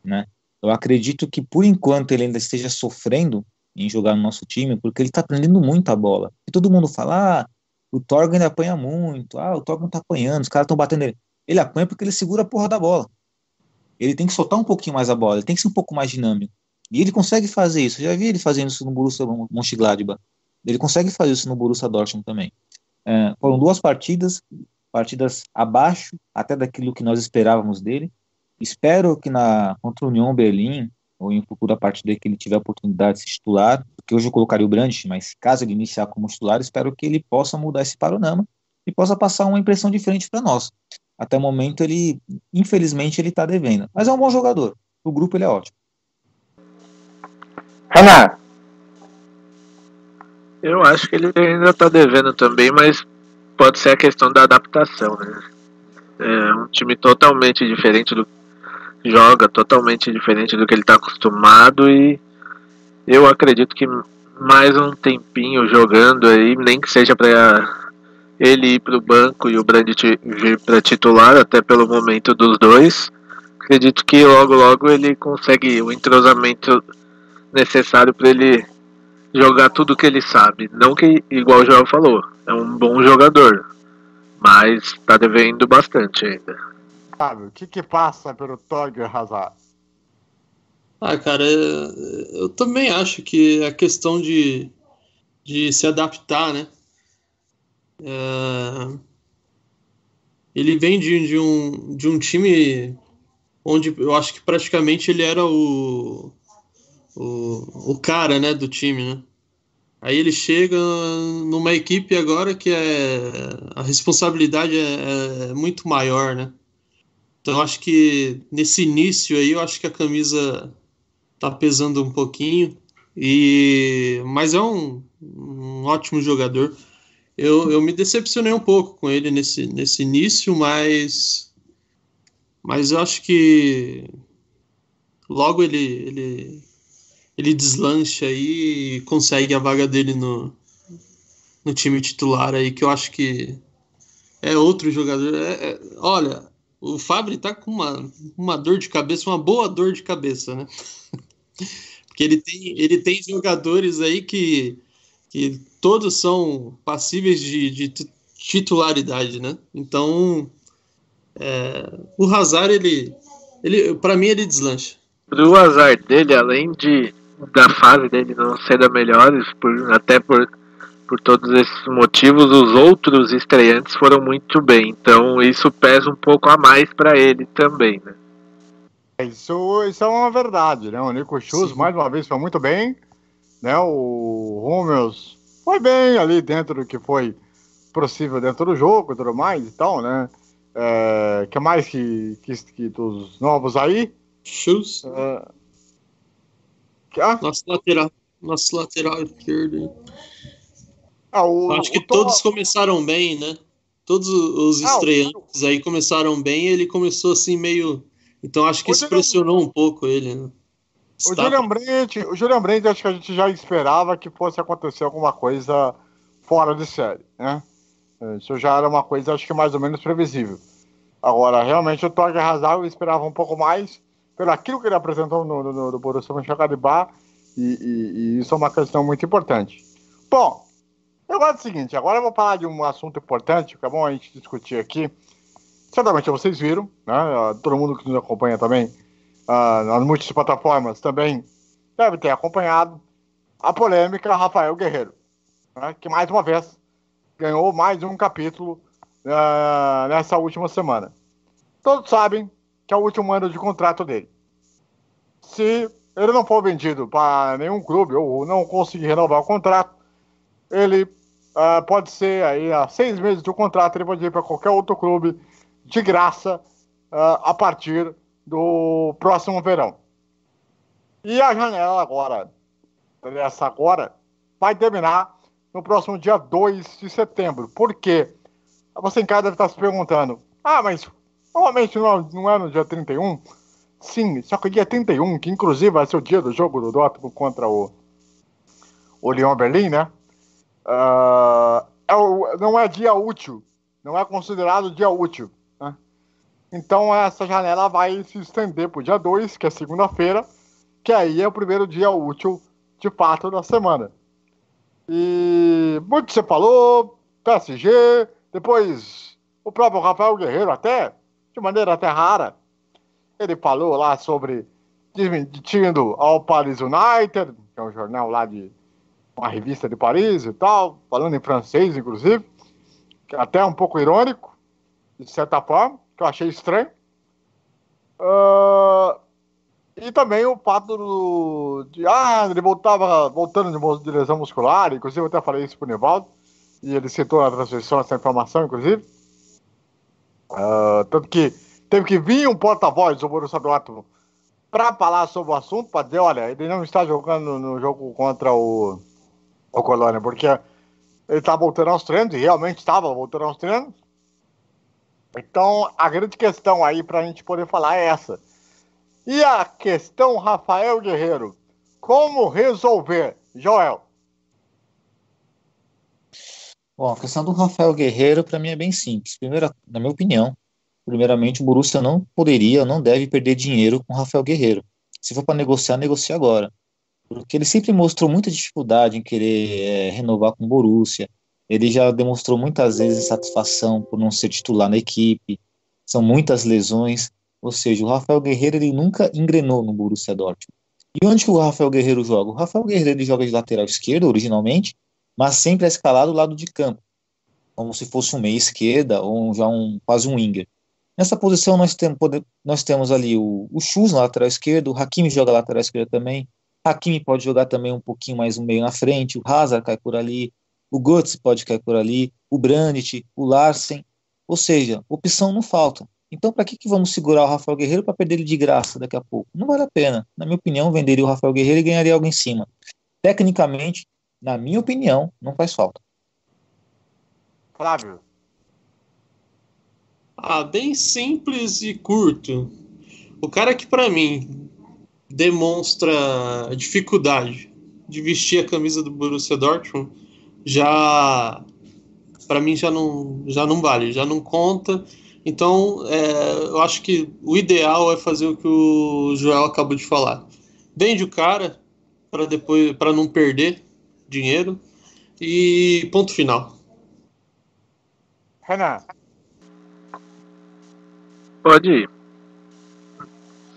né? Eu acredito que por enquanto ele ainda esteja sofrendo em jogar no nosso time, porque ele está aprendendo muito a bola. E todo mundo fala, ah, o Torgan apanha muito, ah, o Torgan está apanhando, os caras estão batendo nele. Ele apanha porque ele segura a porra da bola. Ele tem que soltar um pouquinho mais a bola, ele tem que ser um pouco mais dinâmico. E ele consegue fazer isso. Eu já vi ele fazendo isso no Borussia Mönchengladbach. Ele consegue fazer isso no Borussia Dortmund também. É, foram duas partidas, partidas abaixo até daquilo que nós esperávamos dele. Espero que na contra o União Berlim ou em futura partida que ele tiver a oportunidade de se titular, porque hoje eu colocaria o Brandt, mas caso ele iniciar como titular, espero que ele possa mudar esse panorama e possa passar uma impressão diferente para nós. Até o momento ele, infelizmente, ele está devendo, mas é um bom jogador. O grupo ele é ótimo. Renato. Eu acho que ele ainda tá devendo também, mas pode ser a questão da adaptação, né? É um time totalmente diferente do joga totalmente diferente do que ele está acostumado e eu acredito que mais um tempinho jogando aí, nem que seja para ele ir para o banco e o Brandt vir para titular, até pelo momento dos dois. Acredito que logo logo ele consegue o entrosamento necessário para ele jogar tudo que ele sabe. Não que, igual o Joel falou, é um bom jogador, mas está devendo bastante ainda. Sabe, o que que passa pelo Torger Hazard? Ah, cara, eu também acho que a questão de, de se adaptar, né? É... Ele vem de, de, um, de um time onde eu acho que praticamente ele era o, o, o cara né, do time, né? Aí ele chega numa equipe agora que é a responsabilidade é, é muito maior, né? Então acho que nesse início aí eu acho que a camisa tá pesando um pouquinho e mas é um, um ótimo jogador. Eu, eu me decepcionei um pouco com ele nesse, nesse início, mas mas eu acho que logo ele, ele ele deslancha aí e consegue a vaga dele no, no time titular aí, que eu acho que é outro jogador. É, é, olha, o Fabri tá com uma, uma dor de cabeça, uma boa dor de cabeça, né? [laughs] Porque ele tem, ele tem jogadores aí que, que todos são passíveis de, de titularidade, né? Então, é, o Hazard, ele, ele para mim, ele deslancha. O azar dele, além de da fase dele não ser da melhores, por, até por, por todos esses motivos, os outros estreantes foram muito bem. Então isso pesa um pouco a mais para ele também, né? Isso, isso é uma verdade, né? O Nico Schultz, mais uma vez, foi muito bem. Né? O Hummels foi bem ali dentro do que foi possível dentro do jogo e tudo mais e tal, né? É, que mais que, que, que dos novos aí? Shoes, É, que- ah, nosso lateral, nosso lateral esquerdo. ah, o, Acho que todos começaram bem, né? Todos os Ah, o- estreantes aí começaram bem ele começou assim meio. Então acho que O isso Julian- pressionou um pouco ele. Né? O Julian Brandt, o Julian Brandt, acho que a gente já esperava que fosse acontecer alguma coisa fora de série, né? Isso já era uma coisa, acho que mais ou menos previsível. Agora, realmente, o Torge Hazard eu esperava um pouco mais, pelo aquilo que ele apresentou no, no, no, Borussia Mönchengladbach, e, e, e isso é uma questão muito importante. Bom, eu gosto do seguinte, agora eu vou falar de um assunto importante, que é bom a gente discutir aqui. Certamente vocês viram, né? Todo mundo que nos acompanha também ah, nas múltiplas plataformas também deve ter acompanhado a polêmica Rafael Guerreiro, né, que mais uma vez ganhou mais um capítulo ah, nessa última semana. Todos sabem que é o último ano de contrato dele. Se ele não for vendido para nenhum clube ou não conseguir renovar o contrato, ele ah, pode ser aí a seis meses do contrato, ele pode ir para qualquer outro clube de graça ah, a partir do próximo verão. E a janela agora, essa agora, vai terminar no próximo dia 2 de setembro. Por quê? Você em casa deve estar se perguntando, ah, mas normalmente não é, não é no dia 31? Sim, só que dia 31, que inclusive vai ser o dia do jogo do Dortmund contra o, o Lyon Berlim, né? Ah, é o- não é dia útil, não é considerado dia útil. né? Então essa janela vai se estender para o dia 2, que é segunda-feira, que aí é o primeiro dia útil de fato da semana. E muito você falou, PSG, depois o próprio Rafael Guerreiro até, de maneira até rara, ele falou lá sobre demitindo ao Paris United, que é um jornal lá de uma revista de Paris e tal, falando em francês, inclusive, que é até um pouco irônico, de certa forma, que eu achei estranho. Ah, e também o fato do, de, ah, ele voltava, voltando de, de lesão muscular, inclusive eu até falei isso pro Nivaldo, e ele citou na transmissão essa informação, inclusive. Ah, tanto que teve que vir um porta-voz do Borussia Dortmund para falar sobre o assunto, para dizer, olha, ele não está jogando no jogo contra o, o Colônia, porque ele está voltando aos treinos, e realmente estava voltando aos treinos. Então, a grande questão aí para a gente poder falar é essa. E a questão Rafael Guerreiro, como resolver? Joel, Bom, a questão do Rafael Guerreiro, para mim, é bem simples. Primeira, na minha opinião, primeiramente, o Borussia não poderia, não deve perder dinheiro com o Rafael Guerreiro. Se for para negociar, negocie agora. Porque ele sempre mostrou muita dificuldade em querer é, renovar com o Borussia. Ele já demonstrou muitas vezes insatisfação por não ser titular na equipe. São muitas lesões. Ou seja, o Rafael Guerreiro ele nunca engrenou no Borussia Dortmund. E onde que o Rafael Guerreiro joga? O Rafael Guerreiro ele joga de lateral esquerdo, originalmente, mas sempre é escalado do lado de campo, como se fosse um meia esquerda ou já um quase um winger. Nessa posição nós, tem, pode, nós temos ali o, o Chus na lateral esquerda, o Hakimi joga lateral esquerda também, Hakimi pode jogar também um pouquinho mais um meio na frente, o Hazard cai por ali, o Götze pode cair por ali, o Brandt, o Larsen, ou seja, opção não falta. Então, para que, que vamos segurar o Rafael Guerreiro para perder ele de graça daqui a pouco? Não vale a pena. Na minha opinião, venderia o Rafael Guerreiro e ganharia algo em cima. Tecnicamente, na minha opinião, não faz falta. Flávio. Ah, bem simples e curto. O cara que para mim demonstra dificuldade de vestir a camisa do Borussia Dortmund já para mim já não já não vale, já não conta. Então, é, eu acho que o ideal é fazer o que o Joel acabou de falar. Vende o cara para depois para não perder dinheiro e ponto final. Renan, Pode ir.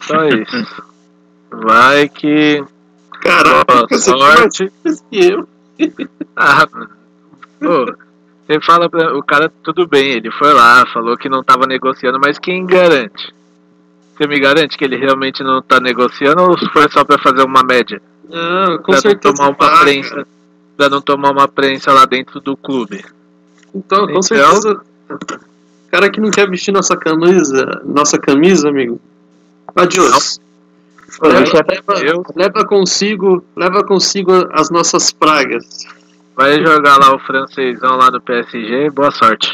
Só isso. Vai que. Caraca, sorte. que eu. [laughs] Ah, pô, você fala pra. O cara, tudo bem, ele foi lá, falou que não tava negociando, mas quem garante? Você me garante que ele realmente não tá negociando ou foi só pra fazer uma média? Não, com pra certeza. tomar uma prensa. Pra não tomar uma prensa lá dentro do clube. Então, com Então- certeza. Cara que não quer vestir nossa camisa, nossa camisa, amigo. Adiós. Leva, leva, Eu- leva consigo, leva consigo as nossas pragas. Vai jogar lá o francesão lá no PSG, boa sorte.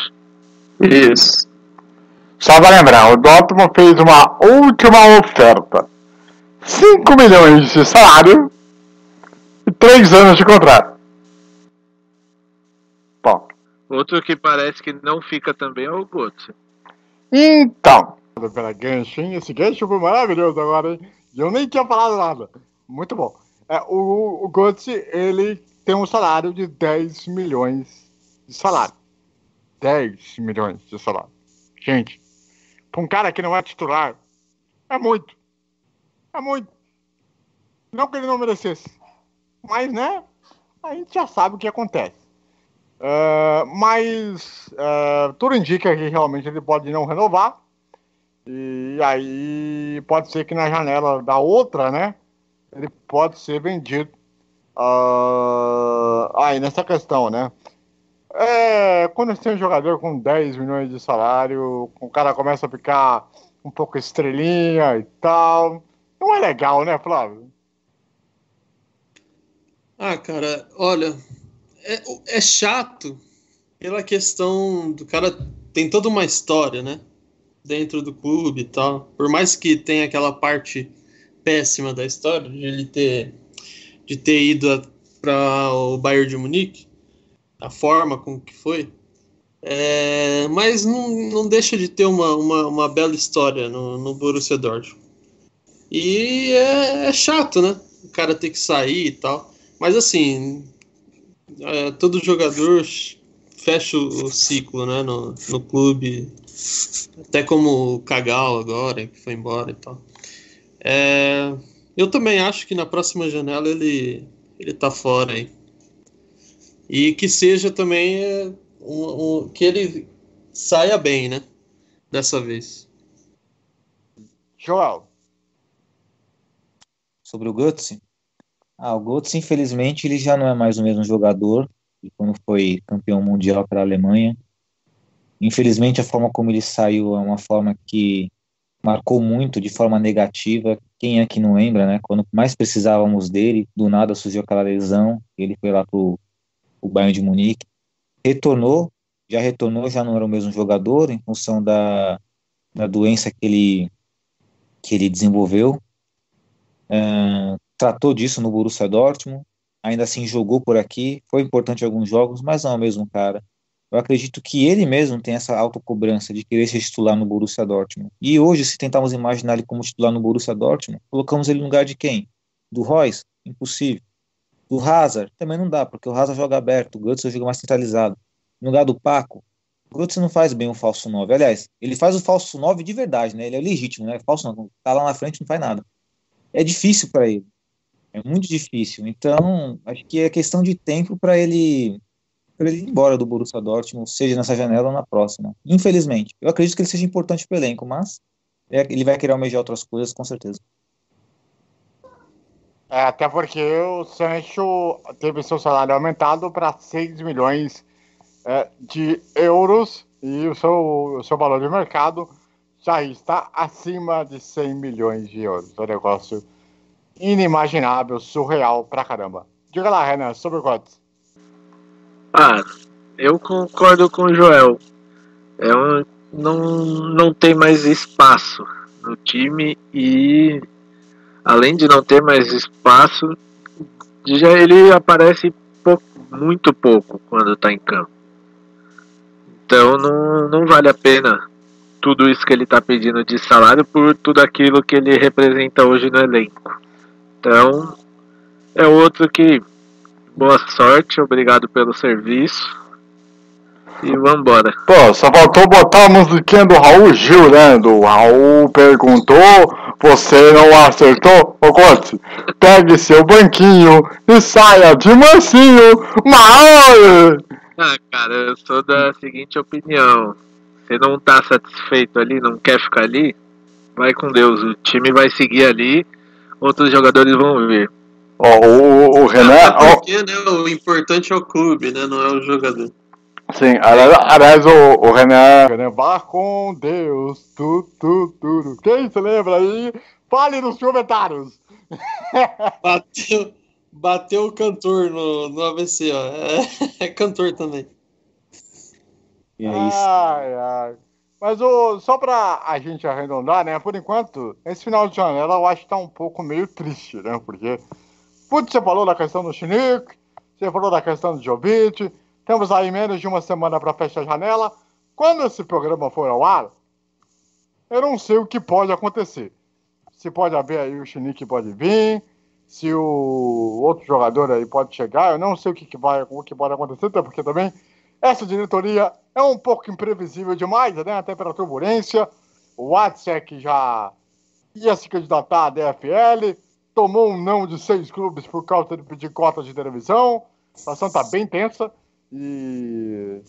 Isso. só pra lembrar, o Dortmund fez uma última oferta. 5 milhões de salário e 3 anos de contrato. Bom, Outro que parece que não fica também é o Götze. então. Pela gancho, hein? Esse gancho foi maravilhoso agora, hein? Eu nem tinha falado nada. Muito bom. É, o, o Götze, ele tem um salário de 10 milhões de salário. 10 milhões de salário. Gente, pra um cara que não é titular, é muito. É muito. Não que ele não merecesse. Mas, né? A gente já sabe o que acontece. É, mas é, tudo indica que realmente ele pode não renovar. E aí pode ser que na janela da outra, né? Ele pode ser vendido. ah, aí nessa questão, né? É, quando você tem um jogador com 10 milhões de salário, o cara começa a ficar um pouco estrelinha e tal. Não é legal, né, Flávio? Ah, cara, olha, é, é chato pela questão do cara tem toda uma história, né? Dentro do clube e tal. Por mais que tenha aquela parte péssima da história de ele ter de ter ido para o Bayern de Munique, a forma com que foi. É, mas não, não deixa de ter uma, uma, uma bela história no, no Borussia Dortmund. E é, é chato, né? O cara ter que sair e tal. Mas assim, é, todo jogador fecha o, ciclo, né? No, no clube. Até como o Cagal agora, que foi embora e tal. É, eu também acho que na próxima janela ele, ele tá fora aí. E que seja também é, um, um- que ele saia bem, né? Dessa vez. Joel, sobre o Götze. Ah, o Götze, infelizmente, ele já não é mais o mesmo jogador de quando foi campeão mundial pela Alemanha. Infelizmente, a forma como ele saiu é uma forma que marcou muito de forma negativa. Quem é que não lembra, né? Quando mais precisávamos dele, do nada surgiu aquela lesão, ele foi lá pro o Bayern de Munique. Retornou, já retornou, já não era o mesmo jogador em função da, da doença que ele, que ele desenvolveu. Ah, tratou disso no Borussia Dortmund, ainda assim jogou por aqui, foi importante em alguns jogos, mas não é o mesmo cara. Eu acredito que ele mesmo tem essa autocobrança de querer ser titular no Borussia Dortmund. E hoje, se tentarmos imaginar ele como titular no Borussia Dortmund, colocamos ele no lugar de quem? Do Royce? Impossível. Do Hazard? Também não dá, porque o Hazard joga aberto, o Götze joga mais centralizado. No lugar do Paco, o Götze não faz bem o falso 9. Aliás, ele faz o falso 9 de verdade, né? Ele é legítimo, né? Falso não, tá lá na frente não faz nada. É difícil para ele. É muito difícil. Então, acho que é questão de tempo para ele para ele ir embora do Borussia Dortmund, seja nessa janela ou na próxima. Infelizmente. Eu acredito que ele seja importante para o elenco, mas é- ele vai querer almejar outras coisas, com certeza. É, até porque o Sancho teve seu salário aumentado para 6 milhões é, de euros e o seu, o seu valor de mercado já está acima de 100 milhões de euros. É um negócio inimaginável, surreal pra caramba. Diga lá, Renan, sobre o Cotes. Ah, eu concordo com o Joel. É um, não, não tem mais espaço no time e além de não ter mais espaço, já ele aparece pou- muito pouco quando está em campo. Então não, não vale a pena tudo isso que ele está pedindo de salário por tudo aquilo que ele representa hoje no elenco. Então é outro que boa sorte, obrigado pelo serviço. e vambora. Pô, só faltou botar a musiquinha do Raul Gil, né? Do Raul perguntou, você não acertou? Ô, Cote, pegue seu banquinho e saia de mansinho, maior! Ah, cara, eu sou da seguinte opinião. Você não tá satisfeito ali, não quer ficar ali, vai com Deus. O time vai seguir ali, outros jogadores vão vir. Ó, o, o Renan. ó, Porque, né, o importante é o clube, né? Não é o jogador. sim, aliás, o, o Renan. Renan, vá com Deus, tu, tu, tudo. Quem se lembra aí? Fale nos comentários. [laughs] Bateu, bateu o cantor no, no AVC, ó. É, [laughs] é cantor também. E é isso. Ai, ai. Mas o, só pra a gente arredondar, né? Por enquanto, esse final de janela eu acho que tá um pouco meio triste, né? Porque, putz, você falou da questão do Chinique, você falou da questão do Jovic, temos aí menos de uma semana pra fechar a janela. Quando esse programa for ao ar, eu não sei o que pode acontecer. Se pode haver aí o Chinique pode vir, se o outro jogador aí pode chegar, eu não sei o que, que vai, o que pode acontecer, até porque também essa diretoria é um pouco imprevisível demais, né? Até pela turbulência. O Watsek já ia se candidatar à DFL, tomou um não de seis clubes por causa de pedir cota de televisão. A situação está bem tensa e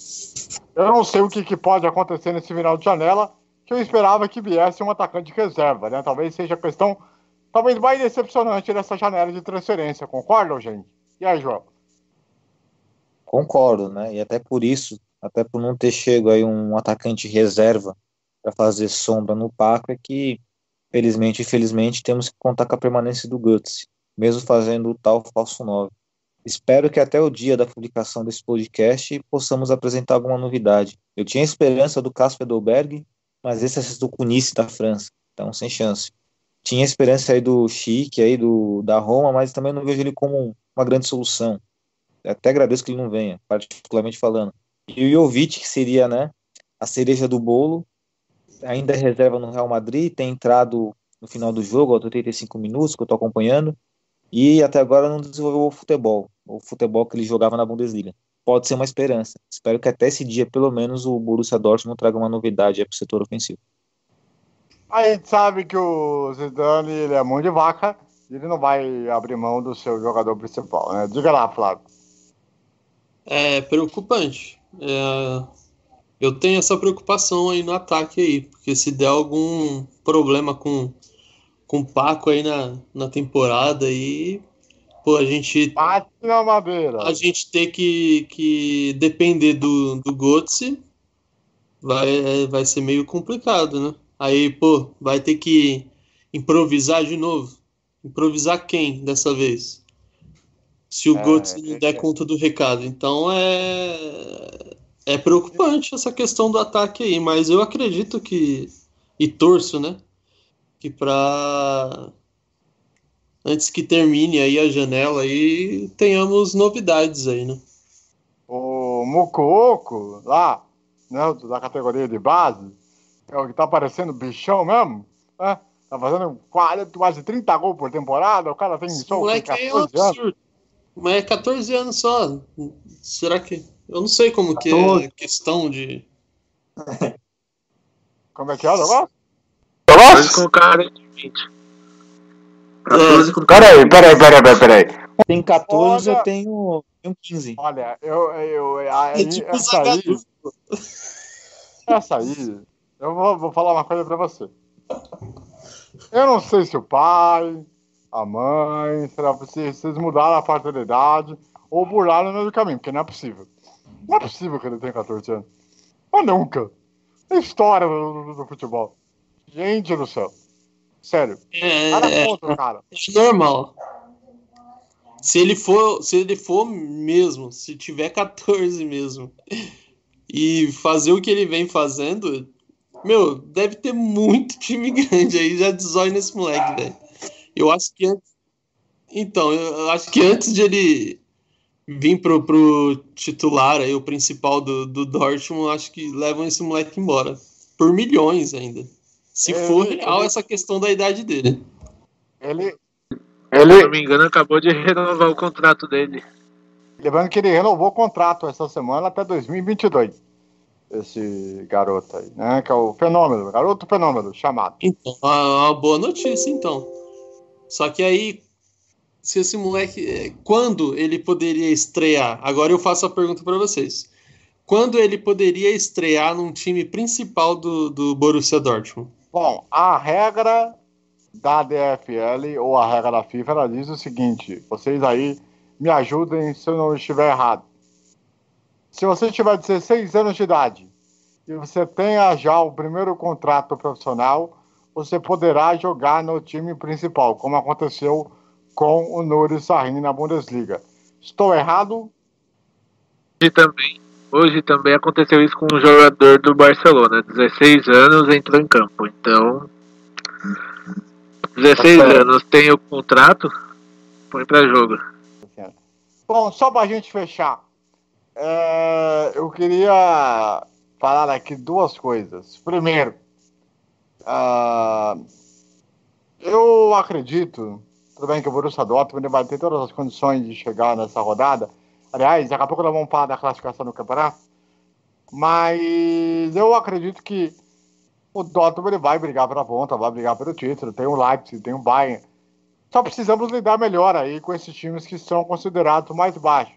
eu não sei o que, que pode acontecer nesse final de janela, que eu esperava que viesse um atacante de reserva, né? Talvez seja a questão talvez mais decepcionante dessa janela de transferência, concordam, gente? E aí, João? Concordo, né? E até por isso, até por não ter chego aí um atacante reserva para fazer sombra no Paco, é que, felizmente infelizmente, temos que contar com a permanência do Guts, mesmo fazendo o tal falso 9. Espero que até o dia da publicação desse podcast possamos apresentar alguma novidade. Eu tinha esperança do Casper Dolberg, mas esse é do Cunice da França, então sem chance. Tinha esperança aí do Chique, aí do, da Roma, mas também não vejo ele como uma grande solução até agradeço que ele não venha, particularmente falando. E o Jovic, que seria né, a cereja do bolo, ainda é reserva no Real Madrid, tem entrado no final do jogo, aos 85 minutos, que eu estou acompanhando, e até agora não desenvolveu o futebol, o futebol que ele jogava na Bundesliga. Pode ser uma esperança. Espero que até esse dia, pelo menos, o Borussia Dortmund traga uma novidade para o setor ofensivo. A gente sabe que o Zidane ele é mão de vaca, ele não vai abrir mão do seu jogador principal, né? Diga lá, Flávio. É preocupante. É, eu tenho essa preocupação aí no ataque aí, porque se der algum problema com, com o Paco aí na, na temporada aí, pô, a gente Bate na madeira. a gente ter que, que depender do, do Götze vai, vai ser meio complicado, né? Aí, pô, vai ter que improvisar de novo. Improvisar quem dessa vez? Se o É, Götze não é, der é. conta do recado. Então é. É preocupante essa questão do ataque aí, mas eu acredito que. E torço, né? Que pra. Antes que termine aí a janela aí, tenhamos novidades aí, né? O Mucoco, lá, né, da categoria de base, é o que tá parecendo bichão mesmo, né? Tá fazendo 40, quase 30 gols por temporada, o cara tem Esse só moleque aí é um 14 anos. Mas é 14 anos só. Será que. Eu não sei como que é 14. a questão de. [laughs] Como é que é o negócio? 14 com cara de 20. 14 com cara Peraí, peraí, peraí, peraí, peraí. Tem 14, Olha- eu tenho, tenho 15. Olha, eu, eu, aí, É tipo essa aí, essa aí, eu vou, vou falar uma coisa pra você. Eu não sei se o pai, a mãe, será que se vocês mudaram a paternidade ou burlaram no meio do caminho, porque não é possível. Não é possível que ele tenha 14 anos. Mas nunca. É história do, do- do futebol. Gente do céu. Sério. É, é, contra, cara. é normal. Se ele for, se ele for mesmo, se tiver 14 mesmo, e fazer o que ele vem fazendo, meu, deve ter muito [laughs] time grande aí já desói nesse moleque, velho. Eu acho que antes. Então, eu acho que antes de ele vir pro, pro titular aí, o principal do, do Dortmund, acho que levam esse moleque embora. Por milhões ainda. Se É, for ele- real ele- essa questão da idade dele. Ele, Se eu não ele, me engano, acabou de [laughs] renovar o contrato dele. lembrando que ele renovou o contrato essa semana até 2022. esse garoto aí, né? Que é o fenômeno, garoto fenômeno, chamado. Então, uma boa notícia, então. Só que aí, se esse moleque. eh, Quando ele poderia estrear? Agora eu faço a pergunta para vocês. Quando ele poderia estrear num time principal do, do Borussia Dortmund? Bom, a regra da DFL ou a regra da FIFA ela diz o seguinte: vocês aí me ajudem se eu não estiver errado. Se você tiver 16 anos de idade e você tenha já o primeiro contrato profissional, você poderá jogar no time principal, como aconteceu com o Nuri Sahin na Bundesliga. Estou errado? Hoje também, hoje também aconteceu isso com um jogador do Barcelona, 16 anos, entrou em campo. Então, 16 Tá anos, tem o contrato, põe pra jogo. Bom, só para a gente fechar, é, eu queria falar aqui duas coisas. Primeiro, ah, eu acredito, tudo bem que o Borussia Dortmund vai ter todas as condições de chegar nessa rodada. Aliás, daqui a pouco nós vamos falar da classificação do campeonato. Mas eu acredito que o Dortmund vai brigar pela ponta, vai brigar pelo título. Tem o Leipzig, tem o Bayern. Só precisamos lidar melhor aí com esses times que são considerados mais baixos.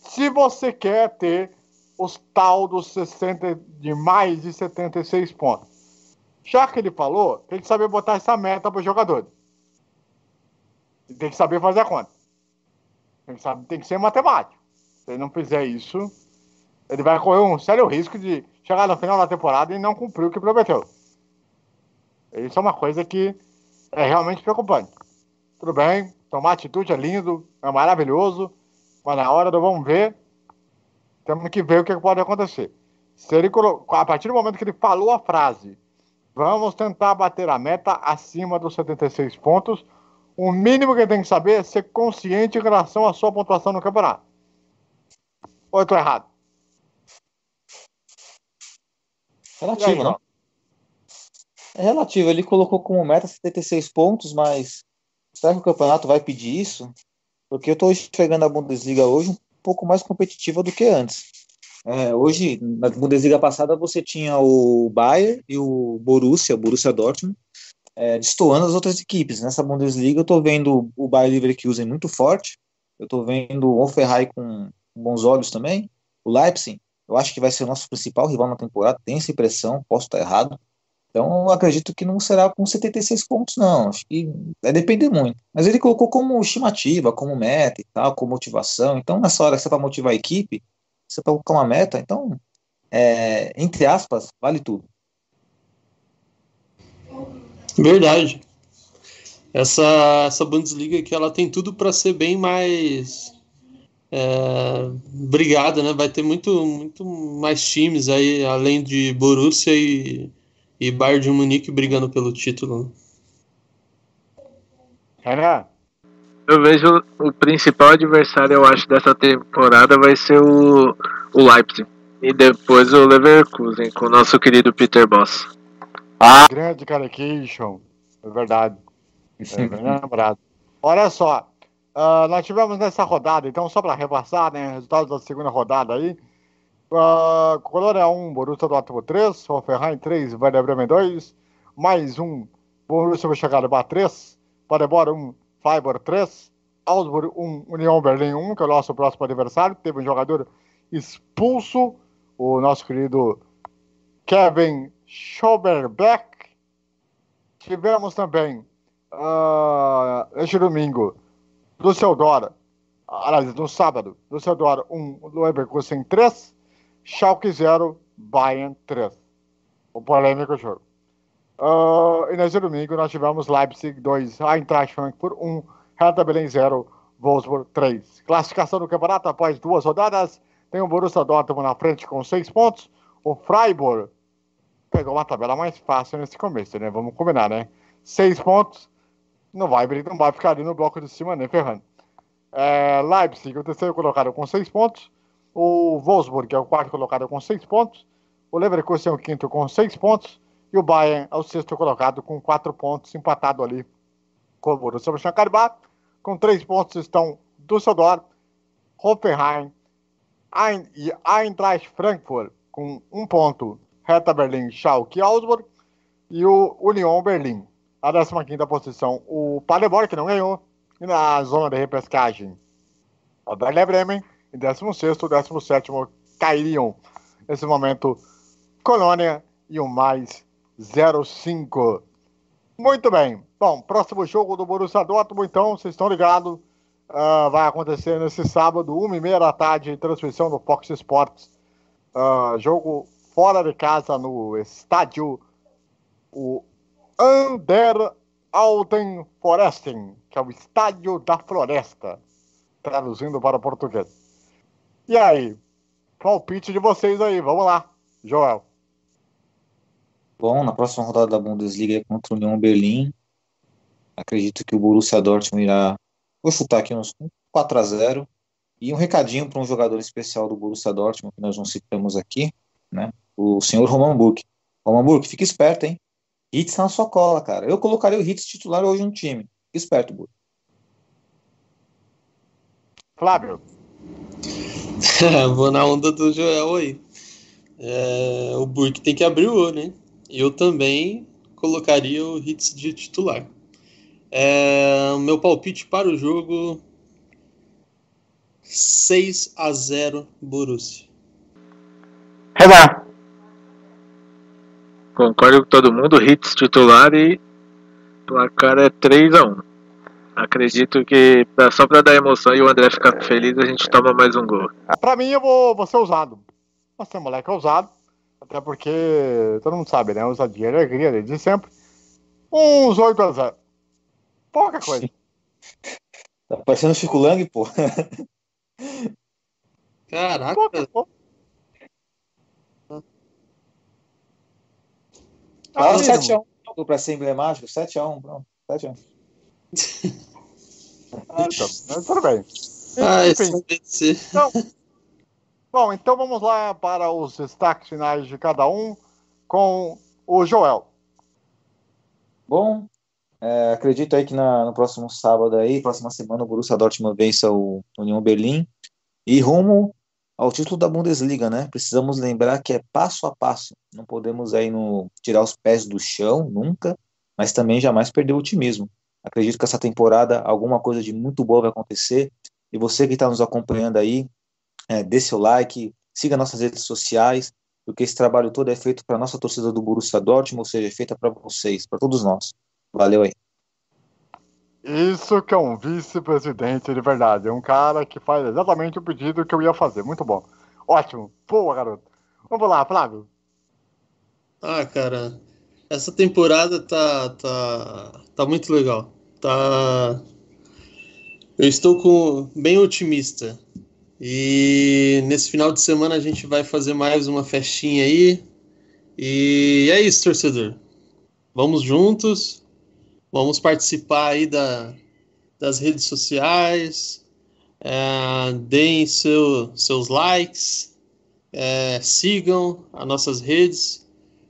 Se você quer ter os tal dos 60 de mais de 76 pontos. Já que ele falou, tem que saber botar essa meta para o jogador. E Tem que saber fazer a conta. Tem que, saber, tem que ser matemático. Se ele não fizer isso, ele vai correr um sério risco de chegar no final da temporada e não cumprir o que prometeu. Isso é uma coisa que é realmente preocupante. Tudo bem, tomar atitude é lindo, é maravilhoso, mas na hora do vamos ver, temos que ver o que pode acontecer. Se ele a partir do momento que ele falou a frase, vamos tentar bater a meta acima dos 76 pontos, o mínimo que tem que saber é ser consciente em relação à sua pontuação no campeonato. Ou eu tô errado? E aí, Relativo, né? É relativo. Ele colocou como meta 76 pontos, mas será que o campeonato vai pedir isso? Porque eu estou enxergando a Bundesliga hoje um pouco mais competitiva do que antes. É, hoje, na Bundesliga passada, você tinha o Bayern e o Borussia, o Borussia Dortmund, é, destoando as outras equipes. Nessa Bundesliga, eu estou vendo o Bayern Leverkusen muito forte, eu estou vendo o Hoffenheim com bons olhos também, o Leipzig, eu acho que vai ser o nosso principal rival na temporada, tem essa impressão, posso estar errado. Então, eu acredito que não será com 76 pontos, não. Acho que vai depender muito. Mas ele colocou como estimativa, como meta e tal, como motivação. Então, nessa hora que você vai motivar a equipe, você vai colocar uma meta, então, é, entre aspas, vale tudo. Verdade. Essa, essa Bundesliga aqui, ela tem tudo para ser bem mais é, brigada, né? Vai ter muito, muito mais times aí, além de Borussia e, e Bayern de Munique brigando pelo título. Renan, Eu vejo o principal adversário, eu acho, dessa temporada vai ser o, o Leipzig. E depois o Leverkusen, com o nosso querido Peter Boss. grande Carecation, é verdade. É bem lembrado. Olha só, ah, nós tivemos nessa rodada, então, só para repassar, né, resultados da segunda rodada aí. Uh, Colônia 1, Borussia Dortmund 3, Hoffenheim 3, Werder Bremen 2, mais um, Borussia Mönchengladbach 3, Paderborn 1, Freiburg 3, Augsburg 1, União Berlim 1, que é o nosso próximo adversário, teve um jogador expulso, o nosso querido Kevin Schoberbeck. Tivemos também, ah, este domingo, Düsseldorf, aliás, no sábado, Düsseldorf 1, Leverkusen 3, Schalke 0, Bayern 3. O polêmico jogo. Ah, e nesse domingo nós tivemos Leipzig 2, Eintracht Frankfurt 1, Hertha Berlin 0, Wolfsburg 3. Classificação do campeonato após duas rodadas, tem o Borussia Dortmund na frente com 6 pontos, o Freiburg pegou uma tabela mais fácil nesse começo, né? Vamos combinar, né? 6 pontos, não vai, não vai ficar ali no bloco de cima, nem ferrando. É, Leipzig, o terceiro colocado com 6 pontos, o Wolfsburg, é o quarto colocado com 6 pontos, o Leverkusen é o quinto com 6 pontos, e o Bayern é o sexto colocado com 4 pontos, empatado ali com o Borussia Mönchengladbach. Com 3 pontos estão Düsseldorf, Hoffenheim Ein- e Eintracht Frankfurt. com um ponto, Hertha Berlim, Schalke e Augsburg. E o Union Berlim, a 15 posição, o Paderborn, que não ganhou. E na zona de repescagem, o Werder Bremen. Em 16 e 17 cairiam, nesse momento, Colônia e o mais 05. Muito bem. Bom, próximo jogo do Borussia Dortmund, então, vocês estão ligados. Uh, vai acontecer nesse sábado, 1h30 da tarde, transmissão do Fox Sports. Uh, jogo fora de casa no estádio o Ander Alten Foresten, que é o Estádio da Floresta, traduzindo para português. E aí, palpite de vocês aí, vamos lá, Joel. Bom, na próxima rodada da Bundesliga é contra o União Berlim. Acredito que o Borussia Dortmund irá, vou chutar aqui uns 4 a 0 e um recadinho para um jogador especial do Borussia Dortmund, que nós não citamos aqui, né? O senhor Roman Burke. Roman Burke, fique esperto, hein? Hits na sua cola, cara. Eu colocaria o Hits titular hoje no time. Fique esperto, Burke. Flávio. [laughs] Vou na onda do Joel aí. É, o Burke tem que abrir o olho, né? Eu também colocaria o Hits de titular. É, o meu palpite para o jogo 6 a 0 Borussia. Renan. Concordo com todo mundo, hits titular e placar é 3 a 1 Acredito que só para dar emoção e o André ficar feliz, a gente toma mais um gol. Para mim, eu vou, vou ser ousado. Você é moleque ousado. Até porque todo mundo sabe, né? Ousadia e alegria desde sempre. Uns 8 a 0. Pouca coisa. [laughs] Tá parecendo Chico Lang, pô. [laughs] Caraca. Pouca, Fala 7x1 pra ser emblemático. 7x1, pronto. 7x1. ah, então, tudo bem. Ah, Enfim, esse então, [laughs] bom, então vamos lá para os destaques finais de cada um com o Joel. Bom, é, acredito aí que na, no próximo sábado aí, próxima semana, o Borussia Dortmund vença o União Berlim e rumo ao título da Bundesliga, né? Precisamos lembrar que é passo a passo. Não podemos aí no, tirar os pés do chão nunca, mas também jamais perder o otimismo. Acredito que essa temporada alguma coisa de muito boa vai acontecer. E você que está nos acompanhando aí, é, dê seu like, siga nossas redes sociais, porque esse trabalho todo é feito para nossa torcida do Borussia Dortmund, ou seja, é feita para vocês, para todos nós. Valeu aí. Isso que é um vice-presidente de verdade. É um cara que faz exatamente o pedido que eu ia fazer. Muito bom. Ótimo. Boa, garoto. Vamos lá, Flávio. Ah, cara, essa temporada tá, tá, tá muito legal. Tá. Eu estou com bem otimista. E nesse final de semana a gente vai fazer mais uma festinha aí. E é isso, torcedor. Vamos juntos. Vamos participar aí da, das redes sociais. É, deem seu, seus likes. É, sigam as nossas redes.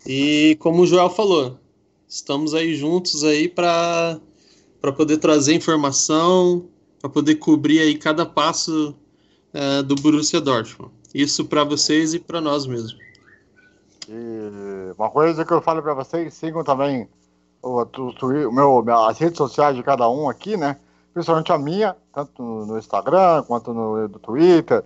E como o Joel falou, estamos aí juntos aí para poder trazer informação, para poder cobrir aí cada passo é, do Borussia Dortmund. Isso para vocês e para nós mesmo. E uma coisa que eu falo para vocês, sigam também o, o, o meu, as redes sociais de cada um aqui, né? Principalmente a minha, tanto no Instagram quanto no, no Twitter,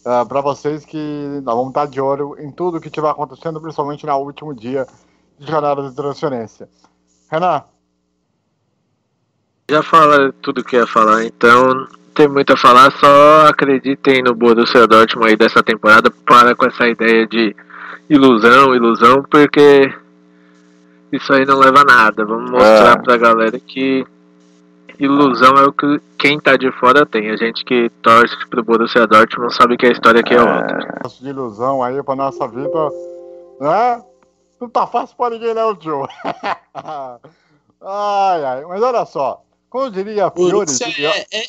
uh, para vocês que nós vamos estar de olho em tudo que estiver acontecendo, principalmente no último dia de jornada de transferência. Renan? Já fala tudo que ia falar, então tem muito a falar, só acreditem no Borussia Dortmund aí dessa temporada, para com essa ideia de ilusão, ilusão, porque isso aí não leva a nada. Vamos mostrar é. pra galera que ilusão é o que quem tá de fora tem. A gente que torce pro Borussia Dortmund sabe que a história aqui é, é outra. de ilusão aí pra nossa vida, né? Não tá fácil pra ninguém, né, tio? [laughs] ai, ai, mas olha só. Como diria Fiore... Borussia é, é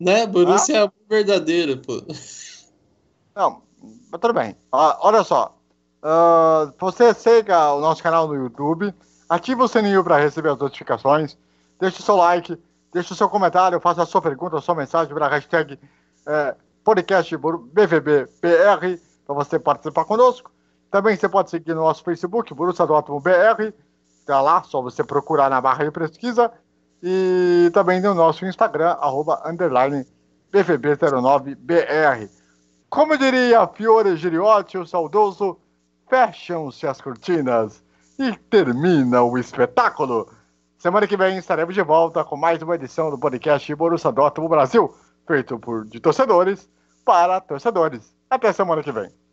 né? Borussia ah? é verdadeiro, pô. Não, mas tudo bem. Olha só. Uh, você siga o nosso canal no YouTube, ative o sininho para receber as notificações, deixe o seu like, deixe o seu comentário, faça a sua pergunta, a sua mensagem para a hashtag é, podcast BVBPR. para você participar conosco. Também você pode seguir no nosso Facebook, Borussia Dortmund BR. Tá lá, só você procurar na barra de pesquisa. E também no nosso Instagram, arroba, underline, BVB09BR. Como diria Fiore Giriotti, o saudoso, fecham-se as cortinas e termina o espetáculo. Semana que vem estaremos de volta com mais uma edição do podcast Borussia Dortmund Brasil, feito por de torcedores para torcedores. Até semana que vem.